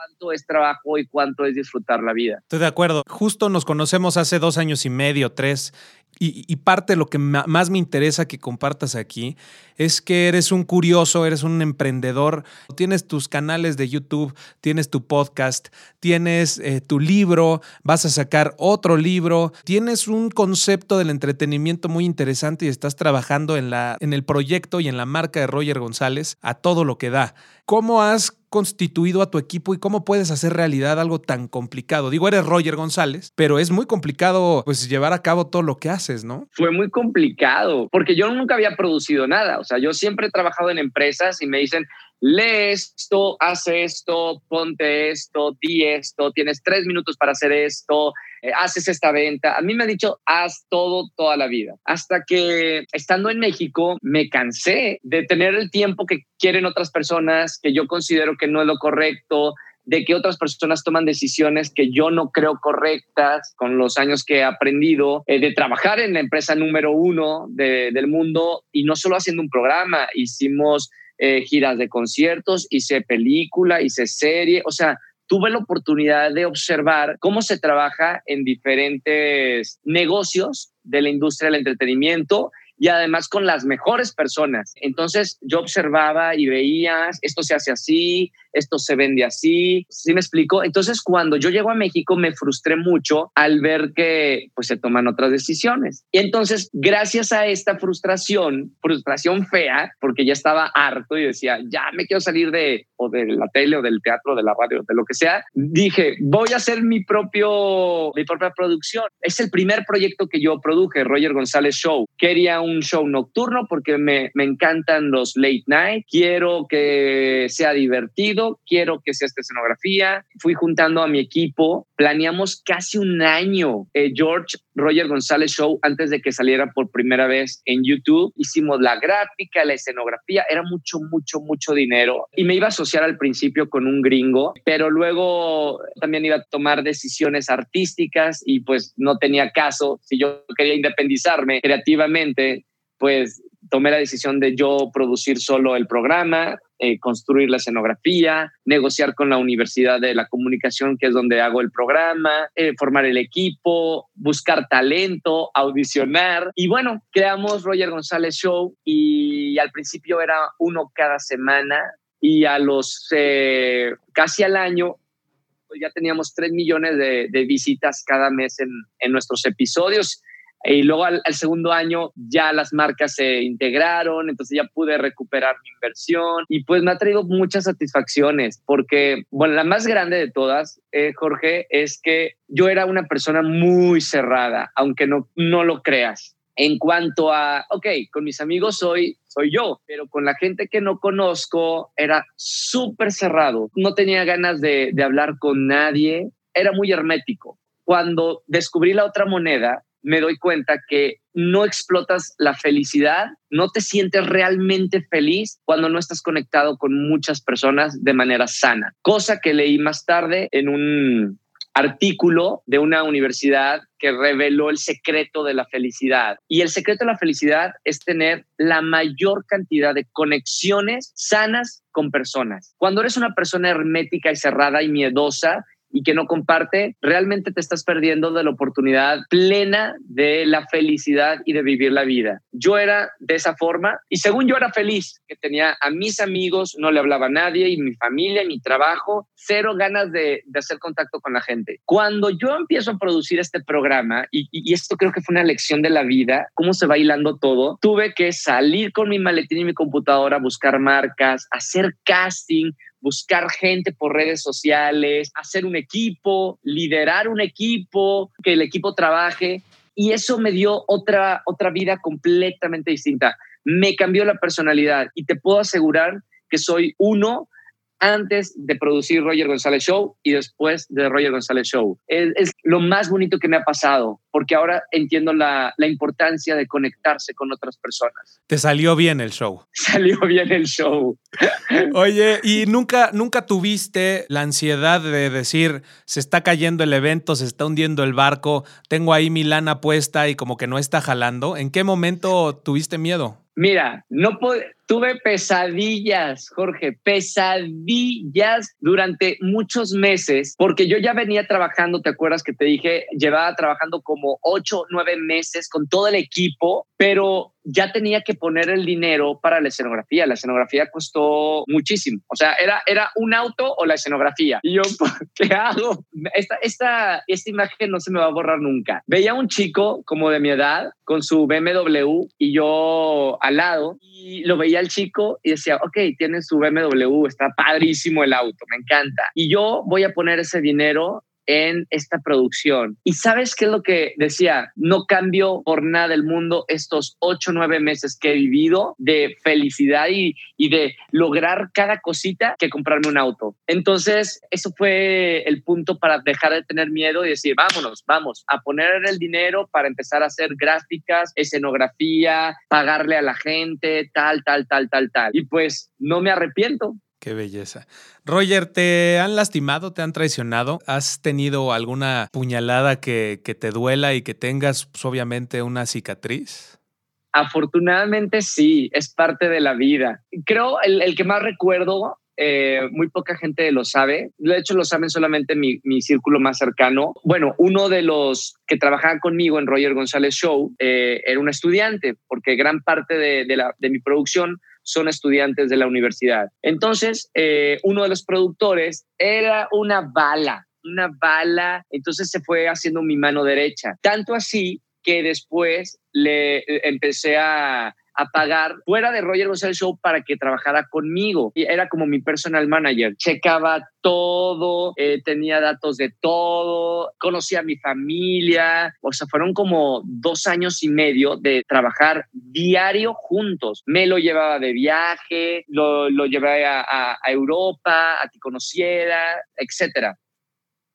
A: cuánto es trabajo y cuánto es disfrutar la vida.
B: Estoy de acuerdo. Justo nos conocemos hace dos años y medio, tres, y, parte de lo que más me interesa que compartas aquí es que eres un curioso, eres un emprendedor, tienes tus canales de YouTube, tienes tu podcast, tienes eh, tu libro, vas a sacar otro libro, tienes un concepto del entretenimiento muy interesante y estás trabajando en, la, en el proyecto y en la marca de Roger González a todo lo que da. ¿Cómo has constituido a tu equipo y cómo puedes hacer realidad algo tan complicado? Digo, eres Roger González, pero es muy complicado pues llevar a cabo todo lo que haces, ¿no?
A: Fue muy complicado porque yo nunca había producido nada, sea, yo siempre he trabajado en empresas y me dicen, lee esto, haz esto, ponte esto, di esto, tienes tres minutos para hacer esto, eh, haces esta venta. A mí me ha dicho, haz todo toda la vida. Hasta que estando en México me cansé de tener el tiempo que quieren otras personas, que yo considero que no es lo correcto, de que otras personas toman decisiones que yo no creo correctas con los años que he aprendido, eh, de trabajar en la empresa número uno del mundo y no solo haciendo un programa, hicimos eh, giras de conciertos, hice película, hice serie, o sea, tuve la oportunidad de observar cómo se trabaja en diferentes negocios de la industria del entretenimiento y además con las mejores personas. Entonces yo observaba y veía, esto se hace así, esto se vende así, ¿sí me explico? Entonces cuando yo llego a México me frustré mucho al ver que pues se toman otras decisiones. Y entonces gracias a esta frustración, frustración fea, porque ya estaba harto y decía, ya me quiero salir de o de la tele o del teatro, de la radio, de lo que sea, dije, voy a hacer mi propio mi propia producción. Es el primer proyecto que yo produje, Roger González Show. Quería un show nocturno porque me, me, encantan los late night. Quiero que sea divertido, quiero que sea esta escenografía. Fui juntando a mi equipo, planeamos casi un año eh, George Roger González Show antes de que saliera por primera vez en YouTube. Hicimos la gráfica, la escenografía, era mucho, mucho, mucho dinero. Y me iba a asociar al principio con un gringo, pero luego también iba a tomar decisiones artísticas y pues no tenía caso. Si yo quería independizarme creativamente, pues tomé la decisión de yo producir solo el programa, eh, construir la escenografía, negociar con la Universidad de la Comunicación, que es donde hago el programa, eh, formar el equipo, buscar talento, audicionar. Y bueno, creamos Roger González Show y al principio era uno cada semana y a los eh, casi al año pues ya teníamos 3 millones de, visitas cada mes en nuestros episodios y luego al, segundo año ya las marcas se integraron, entonces ya pude recuperar mi inversión y pues me ha traído muchas satisfacciones porque, bueno, la más grande de todas, eh, Jorge, es que yo era una persona muy cerrada, aunque no, no lo creas. En cuanto a, ok, con mis amigos soy, soy yo, pero con la gente que no conozco era súper cerrado. No tenía ganas de hablar con nadie, era muy hermético. Cuando descubrí la otra moneda, me doy cuenta que no explotas la felicidad, no te sientes realmente feliz cuando no estás conectado con muchas personas de manera sana. Cosa que leí más tarde en un artículo de una universidad que reveló el secreto de la felicidad. Y el secreto de la felicidad es tener la mayor cantidad de conexiones sanas con personas. Cuando eres una persona hermética y cerrada y miedosa, y que no comparte, realmente te estás perdiendo de la oportunidad plena de la felicidad y de vivir la vida. Yo era de esa forma y según yo era feliz, que tenía a mis amigos, no le hablaba a nadie y mi familia, mi trabajo, cero ganas de, hacer contacto con la gente. Cuando yo empiezo a producir este programa, y, y esto creo que fue una lección de la vida, cómo se va hilando todo, tuve que salir con mi maletín y mi computadora, buscar marcas, hacer casting, buscar gente por redes sociales, hacer un equipo, liderar un equipo, que el equipo trabaje. Y eso me dio otra, otra vida completamente distinta. Me cambió la personalidad y te puedo asegurar que soy uno antes de producir Roger González Show y después de Roger González Show. Es, lo más bonito que me ha pasado, porque ahora entiendo la, la, importancia de conectarse con otras personas.
B: Te salió bien el show.
A: Salió bien el show.
B: Oye, ¿y nunca, nunca tuviste la ansiedad de decir, se está cayendo el evento, se está hundiendo el barco, tengo ahí mi lana puesta y como que no está jalando? ¿En qué momento tuviste miedo?
A: Mira, no tuve pesadillas, Jorge, pesadillas durante muchos meses, porque yo ya venía trabajando, ¿te acuerdas que te dije? Llevaba trabajando como ocho, nueve meses con todo el equipo, pero ya tenía que poner el dinero para la escenografía. La escenografía costó muchísimo. O sea, era, era un auto o la escenografía. Y yo, ¿qué hago? Esta, esta, esta imagen no se me va a borrar nunca. Veía un chico como de mi edad con su BMW y yo al lado y lo veía el chico y decía, ok, tiene su BMW, está padrísimo el auto, me encanta. Y yo voy a poner ese dinero en esta producción. Y sabes qué es lo que decía, no cambio por nada del mundo estos ocho, nueve meses que he vivido de felicidad y, y de lograr cada cosita que comprarme un auto. Entonces, eso fue el punto para dejar de tener miedo y decir, vámonos, vamos a poner el dinero para empezar a hacer gráficas, escenografía, pagarle a la gente, tal, tal, tal, tal, tal. Y pues no me arrepiento.
B: Qué belleza. Roger, ¿te han lastimado, te han traicionado? ¿Has tenido alguna puñalada que, te duela y que tengas, pues, obviamente, una cicatriz?
A: Afortunadamente sí, es parte de la vida. Creo el, el que más recuerdo eh, muy poca gente lo sabe. De hecho, lo saben solamente mi, círculo más cercano. Bueno, uno de los que trabajaban conmigo en Roger González Show eh, era un estudiante, porque gran parte de mi producción son estudiantes de la universidad. Entonces, eh, uno de los productores era una bala, una bala, entonces se fue haciendo mi mano derecha. Tanto así que después le empecé a, a pagar fuera de Roger González Show para que trabajara conmigo. Y era como mi personal manager. Checaba todo, eh, tenía datos de todo, conocía a mi familia. O sea, fueron como dos años y medio de trabajar diario juntos. Me lo llevaba de viaje, lo, lo llevaba a, Europa, a que conociera, etcétera.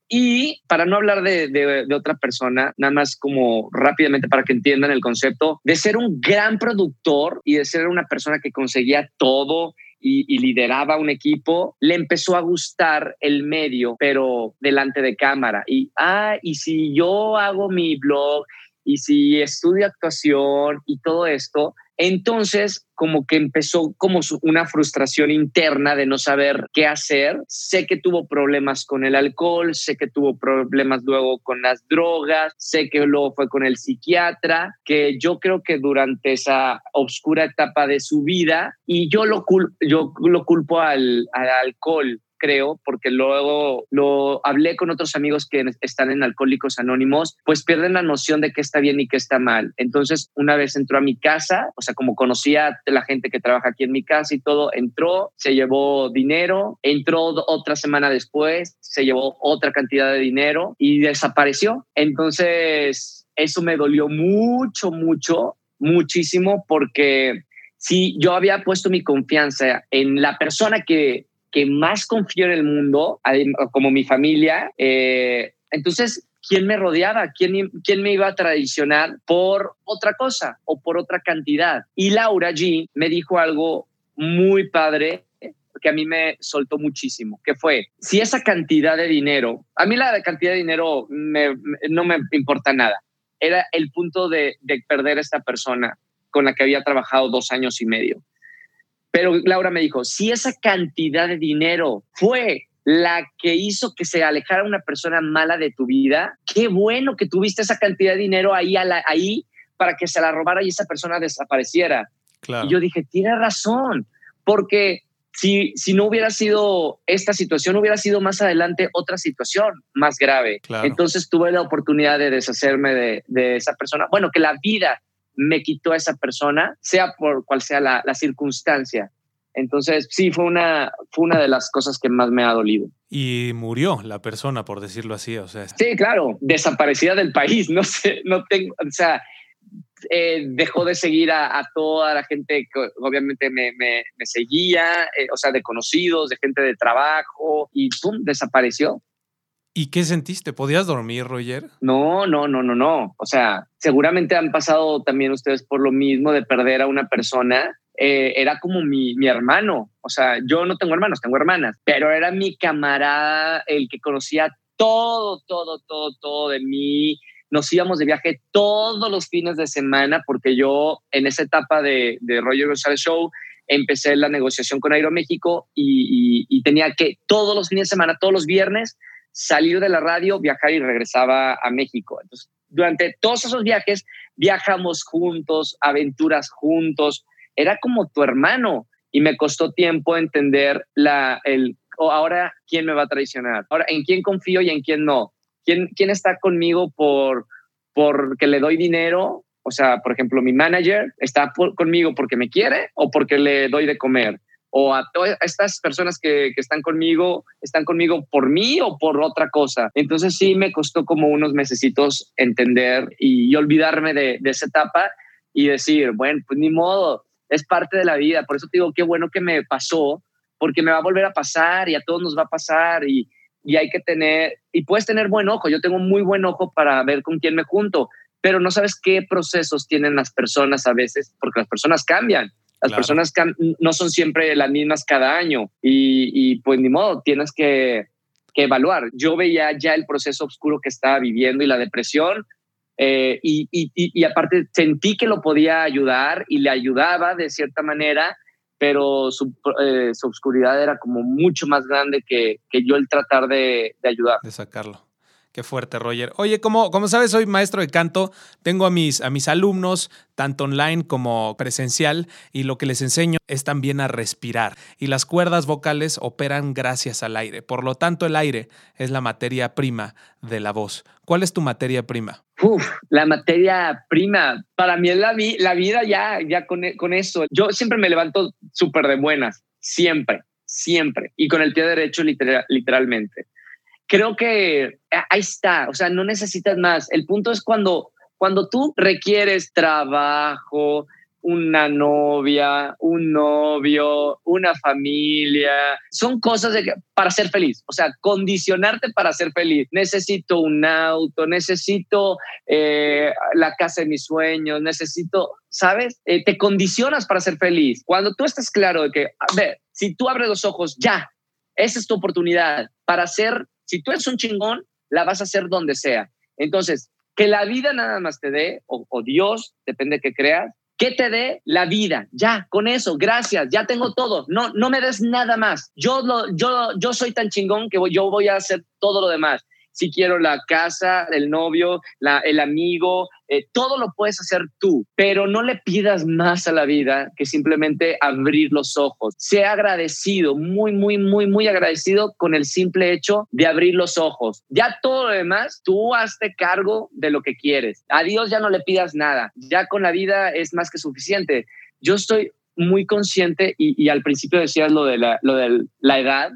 A: Y para no hablar de, de, de, otra persona, nada más como rápidamente para que entiendan el concepto, de ser un gran productor y de ser una persona que conseguía todo y, y, lideraba un equipo, le empezó a gustar el medio, pero delante de cámara. Y, ah, y si yo hago mi blog y si estudio actuación y todo esto, entonces, como que empezó como una frustración interna de no saber qué hacer. Sé que tuvo problemas con el alcohol, sé que tuvo problemas luego con las drogas, sé que luego fue con el psiquiatra, que yo creo que durante esa oscura etapa de su vida, y yo lo, cul yo lo culpo al, al alcohol, creo, porque luego lo hablé con otros amigos que están en Alcohólicos Anónimos, pues pierden la noción de qué está bien y qué está mal. Entonces, una vez entró a mi casa, o sea, como conocía a la gente que trabaja aquí en mi casa y todo, entró, se llevó dinero, entró otra semana después, se llevó otra cantidad de dinero y desapareció. Entonces, eso me dolió mucho, mucho, muchísimo, porque si yo había puesto mi confianza en la persona que que más confío en el mundo, como mi familia. Eh, entonces, ¿quién me rodeaba? ¿Quién, ¿Quién me iba a traicionar por otra cosa o por otra cantidad? Y Laura G me dijo algo muy padre que a mí me soltó muchísimo, que fue, si esa cantidad de dinero, a mí la cantidad de dinero no me importa nada, era el punto de, de perder a esta persona con la que había trabajado dos años y medio. Pero Laura me dijo, si esa cantidad de dinero fue la que hizo que se alejara una persona mala de tu vida, qué bueno que tuviste esa cantidad de dinero ahí, la, ahí para que se la robara y esa persona desapareciera. Claro. Y yo dije, tiene razón, porque si, si no hubiera sido esta situación, hubiera sido más adelante otra situación más grave. Claro. Entonces tuve la oportunidad de deshacerme de, de, esa persona. Bueno, que la vida me quitó a esa persona, sea por cual sea la, la circunstancia. Entonces, sí, fue una, fue una de las cosas que más me ha dolido.
B: Y murió la persona, por decirlo así, o sea.
A: Sí, claro, desaparecida del país, no sé, no tengo, o sea, eh, dejó de seguir a, a, toda la gente que obviamente me, me, me seguía, eh, o sea, de conocidos, de gente de trabajo, y pum, desapareció.
B: ¿Y qué sentiste? ¿Podías dormir, Roger?
A: No, no, no, no, no. O sea, seguramente han pasado también ustedes por lo mismo de perder a una persona. Eh, era como mi, mi, hermano. O sea, yo no tengo hermanos, tengo hermanas, pero era mi camarada, el que conocía todo, todo, todo, todo de mí. Nos íbamos de viaje todos los fines de semana porque yo en esa etapa de, de Roger González Show empecé la negociación con Aeroméxico y, y, y tenía que todos los fines de semana, todos los viernes, salir de la radio, viajar y regresaba a México. Entonces, durante todos esos viajes, viajamos juntos, aventuras juntos. Era como tu hermano y me costó tiempo entender la, el, oh, ahora quién me va a traicionar, ahora en quién confío y en quién no. ¿Quién, quién está conmigo por porque le doy dinero? O sea, por ejemplo, mi manager está conmigo porque me quiere o porque le doy de comer o a todas estas personas que, que, están conmigo, están conmigo por mí o por otra cosa. Entonces sí me costó como unos mesecitos entender y, olvidarme de, de, esa etapa y decir, bueno, pues ni modo, es parte de la vida. Por eso te digo, qué bueno que me pasó, porque me va a volver a pasar y a todos nos va a pasar y, y hay que tener, y puedes tener buen ojo, yo tengo muy buen ojo para ver con quién me junto, pero no sabes qué procesos tienen las personas a veces, porque las personas cambian. Las claro. personas no son siempre las mismas cada año y, y pues ni modo, tienes que, que, evaluar. Yo veía ya el proceso oscuro que estaba viviendo y la depresión eh, y, y, y, aparte sentí que lo podía ayudar y le ayudaba de cierta manera, pero su, eh, su oscuridad era como mucho más grande que, que yo el tratar de, de ayudar.
B: De sacarlo. Qué fuerte, Roger. Oye, como, como sabes, soy maestro de canto. Tengo a mis, a mis alumnos, tanto online como presencial, y lo que les enseño es también a respirar. Y las cuerdas vocales operan gracias al aire. Por lo tanto, el aire es la materia prima de la voz. ¿Cuál es tu materia prima?
A: Uf, la materia prima. Para mí es la, la vida ya, ya con, con eso. Yo siempre me levanto súper de buenas. Siempre, siempre. Y con el pie derecho literal, literalmente creo que eh, ahí está, o sea, no necesitas más. El punto es cuando, cuando tú requieres trabajo, una novia, un novio, una familia. Son cosas para ser feliz, o sea, condicionarte para ser feliz. Necesito un auto, necesito eh, la casa de mis sueños, necesito, ¿sabes? Eh, te condicionas para ser feliz. Cuando tú estás claro de que, a ver, si tú abres los ojos, ya, esa es tu oportunidad para ser si tú eres un chingón, la vas a hacer donde sea. Entonces, que la vida nada más te dé, o, Dios, depende de que creas, que te dé la vida. Ya, con eso, gracias, ya tengo todo. No, no me des nada más. Yo, lo, yo, yo soy tan chingón que yo voy a hacer todo lo demás si quiero la casa, el novio, la, el amigo, eh, todo lo puedes hacer tú, pero no le pidas más a la vida que simplemente abrir los ojos. Sea agradecido, muy, muy, muy, muy agradecido con el simple hecho de abrir los ojos. Ya todo lo demás, tú hazte cargo de lo que quieres. A Dios ya no le pidas nada, ya con la vida es más que suficiente. Yo estoy muy consciente y, al principio decías lo de la, lo de la edad,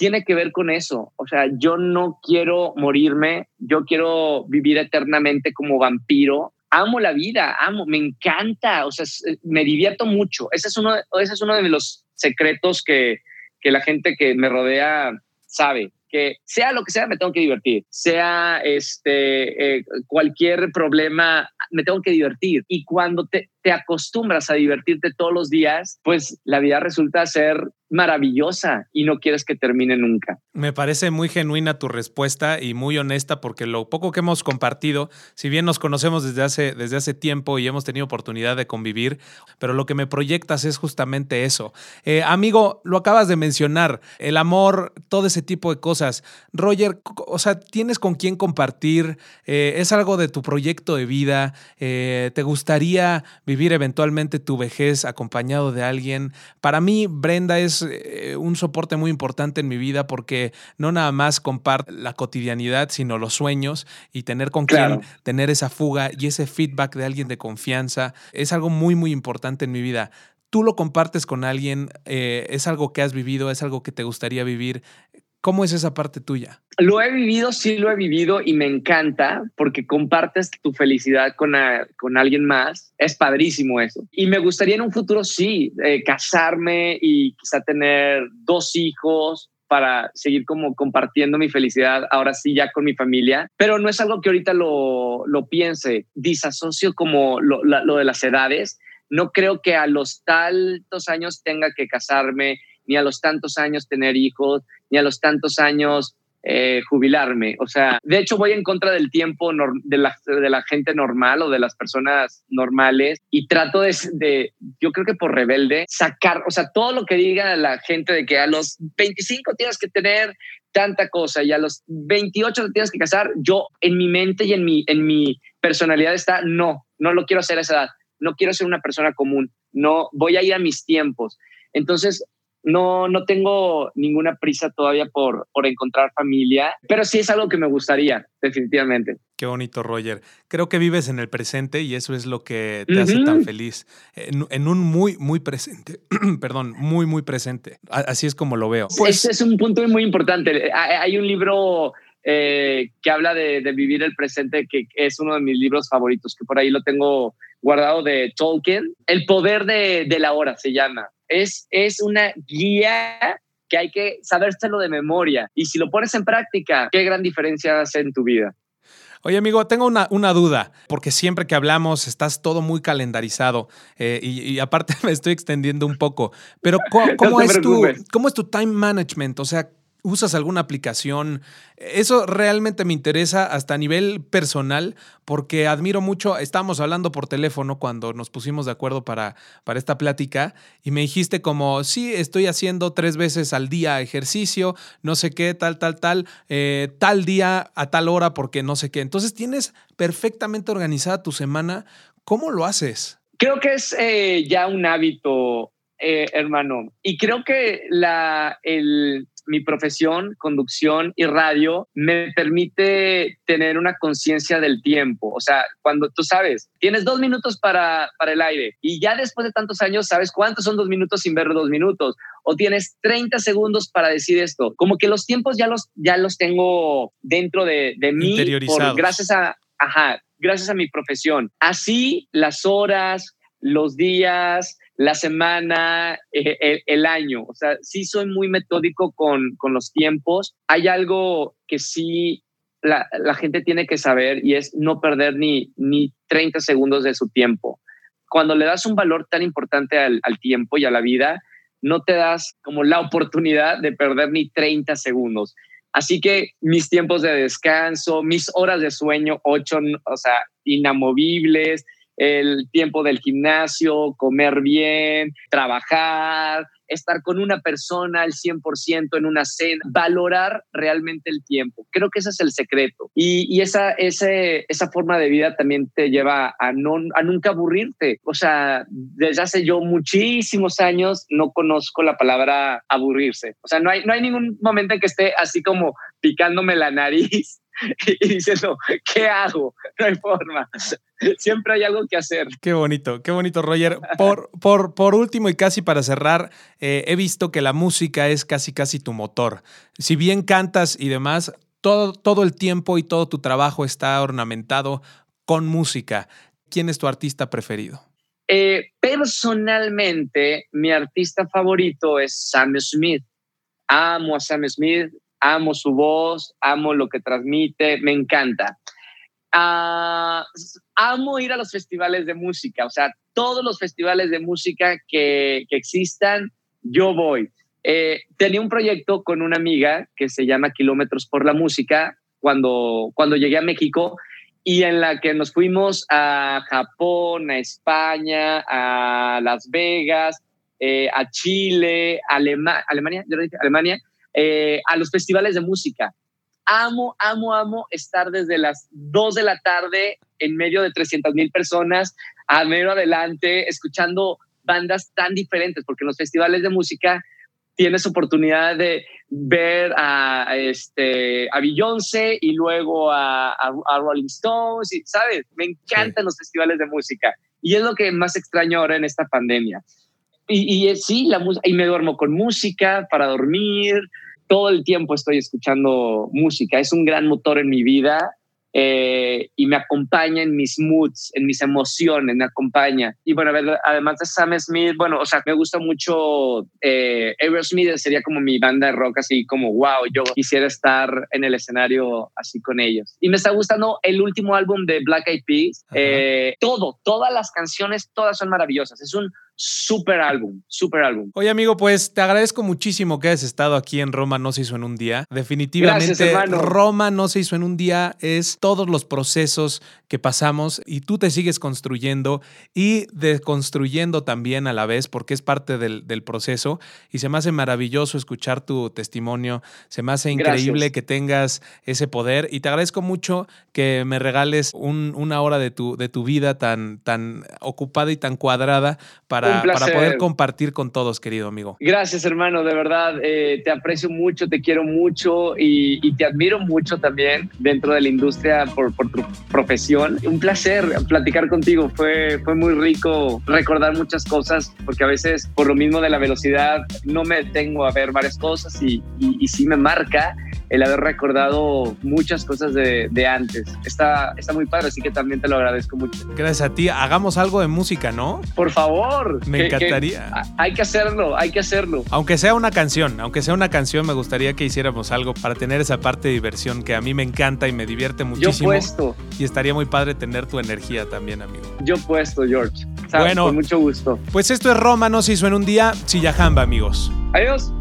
A: tiene que ver con eso. O sea, yo no quiero morirme, yo quiero vivir eternamente como vampiro. Amo la vida, amo, me encanta, o sea, eh, me divierto mucho. Ese es uno, es uno de los secretos que, que la gente que me rodea sabe que sea lo que sea, me tengo que divertir. Sea este, eh, cualquier problema, me tengo que divertir. Y cuando te, te acostumbras a divertirte todos los días, pues la vida resulta ser maravillosa y no quieres que termine nunca.
B: Me parece muy genuina tu respuesta y muy honesta porque lo poco que hemos compartido, si bien nos conocemos desde hace, desde hace tiempo y hemos tenido oportunidad de convivir, pero lo que me proyectas es justamente eso. Eh, amigo, lo acabas de mencionar, el amor, todo ese tipo de cosas. Roger, o sea, ¿tienes con quién compartir? Eh, ¿Es algo de tu proyecto de vida? Eh, ¿Te gustaría vivir eventualmente tu vejez acompañado de alguien? Para mí, Brenda es eh, un soporte muy importante en mi vida porque no nada más comparte la cotidianidad, sino los sueños y tener con quien tener esa fuga y ese feedback de alguien de confianza es algo muy, muy importante en mi vida tú lo compartes con alguien, eh, es algo que has vivido, es algo que te gustaría vivir. ¿Cómo es esa parte tuya?
A: Lo he vivido, sí lo he vivido y me encanta porque compartes tu felicidad con, con alguien más. Es padrísimo eso. Y me gustaría en un futuro, sí, eh, casarme y quizá tener dos hijos para seguir como compartiendo mi felicidad, ahora sí ya con mi familia, pero no es algo que ahorita lo, lo piense, disasocio como lo, lo de las edades. No creo que a los tantos años tenga que casarme, ni a los tantos años tener hijos, ni a los tantos años eh, jubilarme. O sea, de hecho voy en contra del tiempo de la, de la, gente normal o de las personas normales y trato de, de, yo creo que por rebelde, sacar, o sea, todo lo que diga la gente de que a los 25 tienes que tener tanta cosa y a los 28 te tienes que casar, yo en mi mente y en mi, en mi personalidad está, no, no lo quiero hacer a esa edad, no quiero ser una persona común, no voy a ir a mis tiempos. Entonces, no, no tengo ninguna prisa todavía por, por encontrar familia, pero sí es algo que me gustaría, definitivamente.
B: Qué bonito, Roger. Creo que vives en el presente y eso es lo que te hace tan feliz. En, un muy, muy presente. Perdón, muy, muy presente. Así es como lo veo.
A: Pues, es un punto muy importante. Hay un libro eh, que habla de, vivir el presente, que es uno de mis libros favoritos, que por ahí lo tengo guardado de Tolkien. El poder de, de la hora se llama es, es una guía que hay que sabérselo de memoria. Y si lo pones en práctica, qué gran diferencia hace en tu vida.
B: Oye, amigo, tengo una, una, duda, porque siempre que hablamos estás todo muy calendarizado eh, y, aparte me estoy extendiendo un poco, pero ¿cómo, es tu, ¿cómo es tu time management? O sea, ¿Usas alguna aplicación? Eso realmente me interesa hasta a nivel personal porque admiro mucho, estábamos hablando por teléfono cuando nos pusimos de acuerdo para, para esta plática y me dijiste como, sí, estoy haciendo tres veces al día ejercicio, no sé qué, tal, tal, tal, eh, tal día a tal hora porque no sé qué. Entonces tienes perfectamente organizada tu semana. ¿Cómo lo haces?
A: Creo que es eh, ya un hábito, eh, hermano. Y creo que la, el, mi profesión, conducción y radio, me permite tener una conciencia del tiempo. O sea, cuando tú sabes, tienes dos minutos para, para el aire y ya después de tantos años sabes cuántos son dos minutos sin ver dos minutos o tienes 30 segundos para decir esto. Como que los tiempos ya los, ya los tengo dentro de, de mí por, gracias a, ajá, gracias a mi profesión. Así las horas, los días, la semana, eh, el, año. O sea, sí soy muy metódico con, con los tiempos. Hay algo que sí la, la, gente tiene que saber y es no perder ni, ni 30 segundos de su tiempo. Cuando le das un valor tan importante al, al tiempo y a la vida, no te das como la oportunidad de perder ni 30 segundos. Así que mis tiempos de descanso, mis horas de sueño, ocho, o sea, inamovibles, el tiempo del gimnasio, comer bien, trabajar, estar con una persona al 100% en una cena, valorar realmente el tiempo. Creo que ese es el secreto. Y, esa, ese, esa forma de vida también te lleva a, no, a nunca aburrirte. O sea, desde hace yo muchísimos años no conozco la palabra aburrirse. O sea, no hay, no hay ningún momento en que esté así como picándome la nariz y diciendo, ¿qué hago? No hay forma. Siempre hay algo que hacer.
B: Qué bonito, qué bonito, Roger. Por, por, por último y casi para cerrar, eh, he visto que la música es casi, casi tu motor. Si bien cantas y demás, todo, todo el tiempo y todo tu trabajo está ornamentado con música. ¿Quién es tu artista preferido?
A: Eh, personalmente, mi artista favorito es Sam Smith. Amo a Sam Smith, amo su voz, amo lo que transmite, me encanta. Ah, amo ir a los festivales de música, o sea, todos los festivales de música que, existan, yo voy. Eh, tenía un proyecto con una amiga que se llama Kilómetros por la Música cuando, cuando llegué a México y en la que nos fuimos a Japón, a España, a Las Vegas, eh, a Chile, Alemania, yo dije Alemania, eh, a los festivales de música. Amo, amo, amo estar desde las 2 de la tarde en medio de 300 mil personas, a medio adelante, escuchando bandas tan diferentes, porque en los festivales de música tienes oportunidad de ver a, este, a Beyoncé y luego a, a, Rolling Stones, y, ¿sabes? Me encantan los festivales de música y es lo que más extraño ahora en esta pandemia. Y, y sí, la y me duermo con música para dormir, todo el tiempo estoy escuchando música, es un gran motor en mi vida eh, y me acompaña en mis moods, en mis emociones, me acompaña. Y bueno, además de Sam Smith, bueno, o sea, me gusta mucho eh, Aerosmith, sería como mi banda de rock, así como, wow, yo quisiera estar en el escenario así con ellos. Y me está gustando el último álbum de Black Eyed Peas, eh, todo, todas las canciones, todas son maravillosas. Es un Super álbum, super álbum.
B: Oye, amigo, pues te agradezco muchísimo que hayas estado aquí en Roma No se hizo en un día. Definitivamente, Roma no se hizo en un día es todos los procesos que pasamos y tú te sigues construyendo y deconstruyendo también a la vez porque es parte del, proceso y se me hace maravilloso escuchar tu testimonio, se me hace increíble que tengas ese poder y te agradezco mucho que me regales una hora de tu, de tu vida tan, tan ocupada y tan cuadrada para para, poder compartir con todos, querido amigo.
A: Gracias, hermano, de verdad, eh, te aprecio mucho, te quiero mucho y, te admiro mucho también dentro de la industria por, por, tu profesión. Un placer platicar contigo, fue, fue muy rico recordar muchas cosas, porque a veces por lo mismo de la velocidad no me tengo a ver varias cosas y, y, sí me marca el haber recordado muchas cosas de, de, antes. Está, está muy padre, así que también te lo agradezco mucho.
B: Gracias a ti. Hagamos algo de música, ¿no?
A: Por favor.
B: Me encantaría.
A: hay que hacerlo, hay que hacerlo.
B: Aunque sea una canción, aunque sea una canción, me gustaría que hiciéramos algo para tener esa parte de diversión que a mí me encanta y me divierte muchísimo.
A: Yo puesto.
B: Y estaría muy padre tener tu energía también, amigo.
A: Yo puesto, George. Bueno, con mucho gusto.
B: Pues esto es Roma, no se hizo en un día. Sillajamba, amigos.
A: Adiós.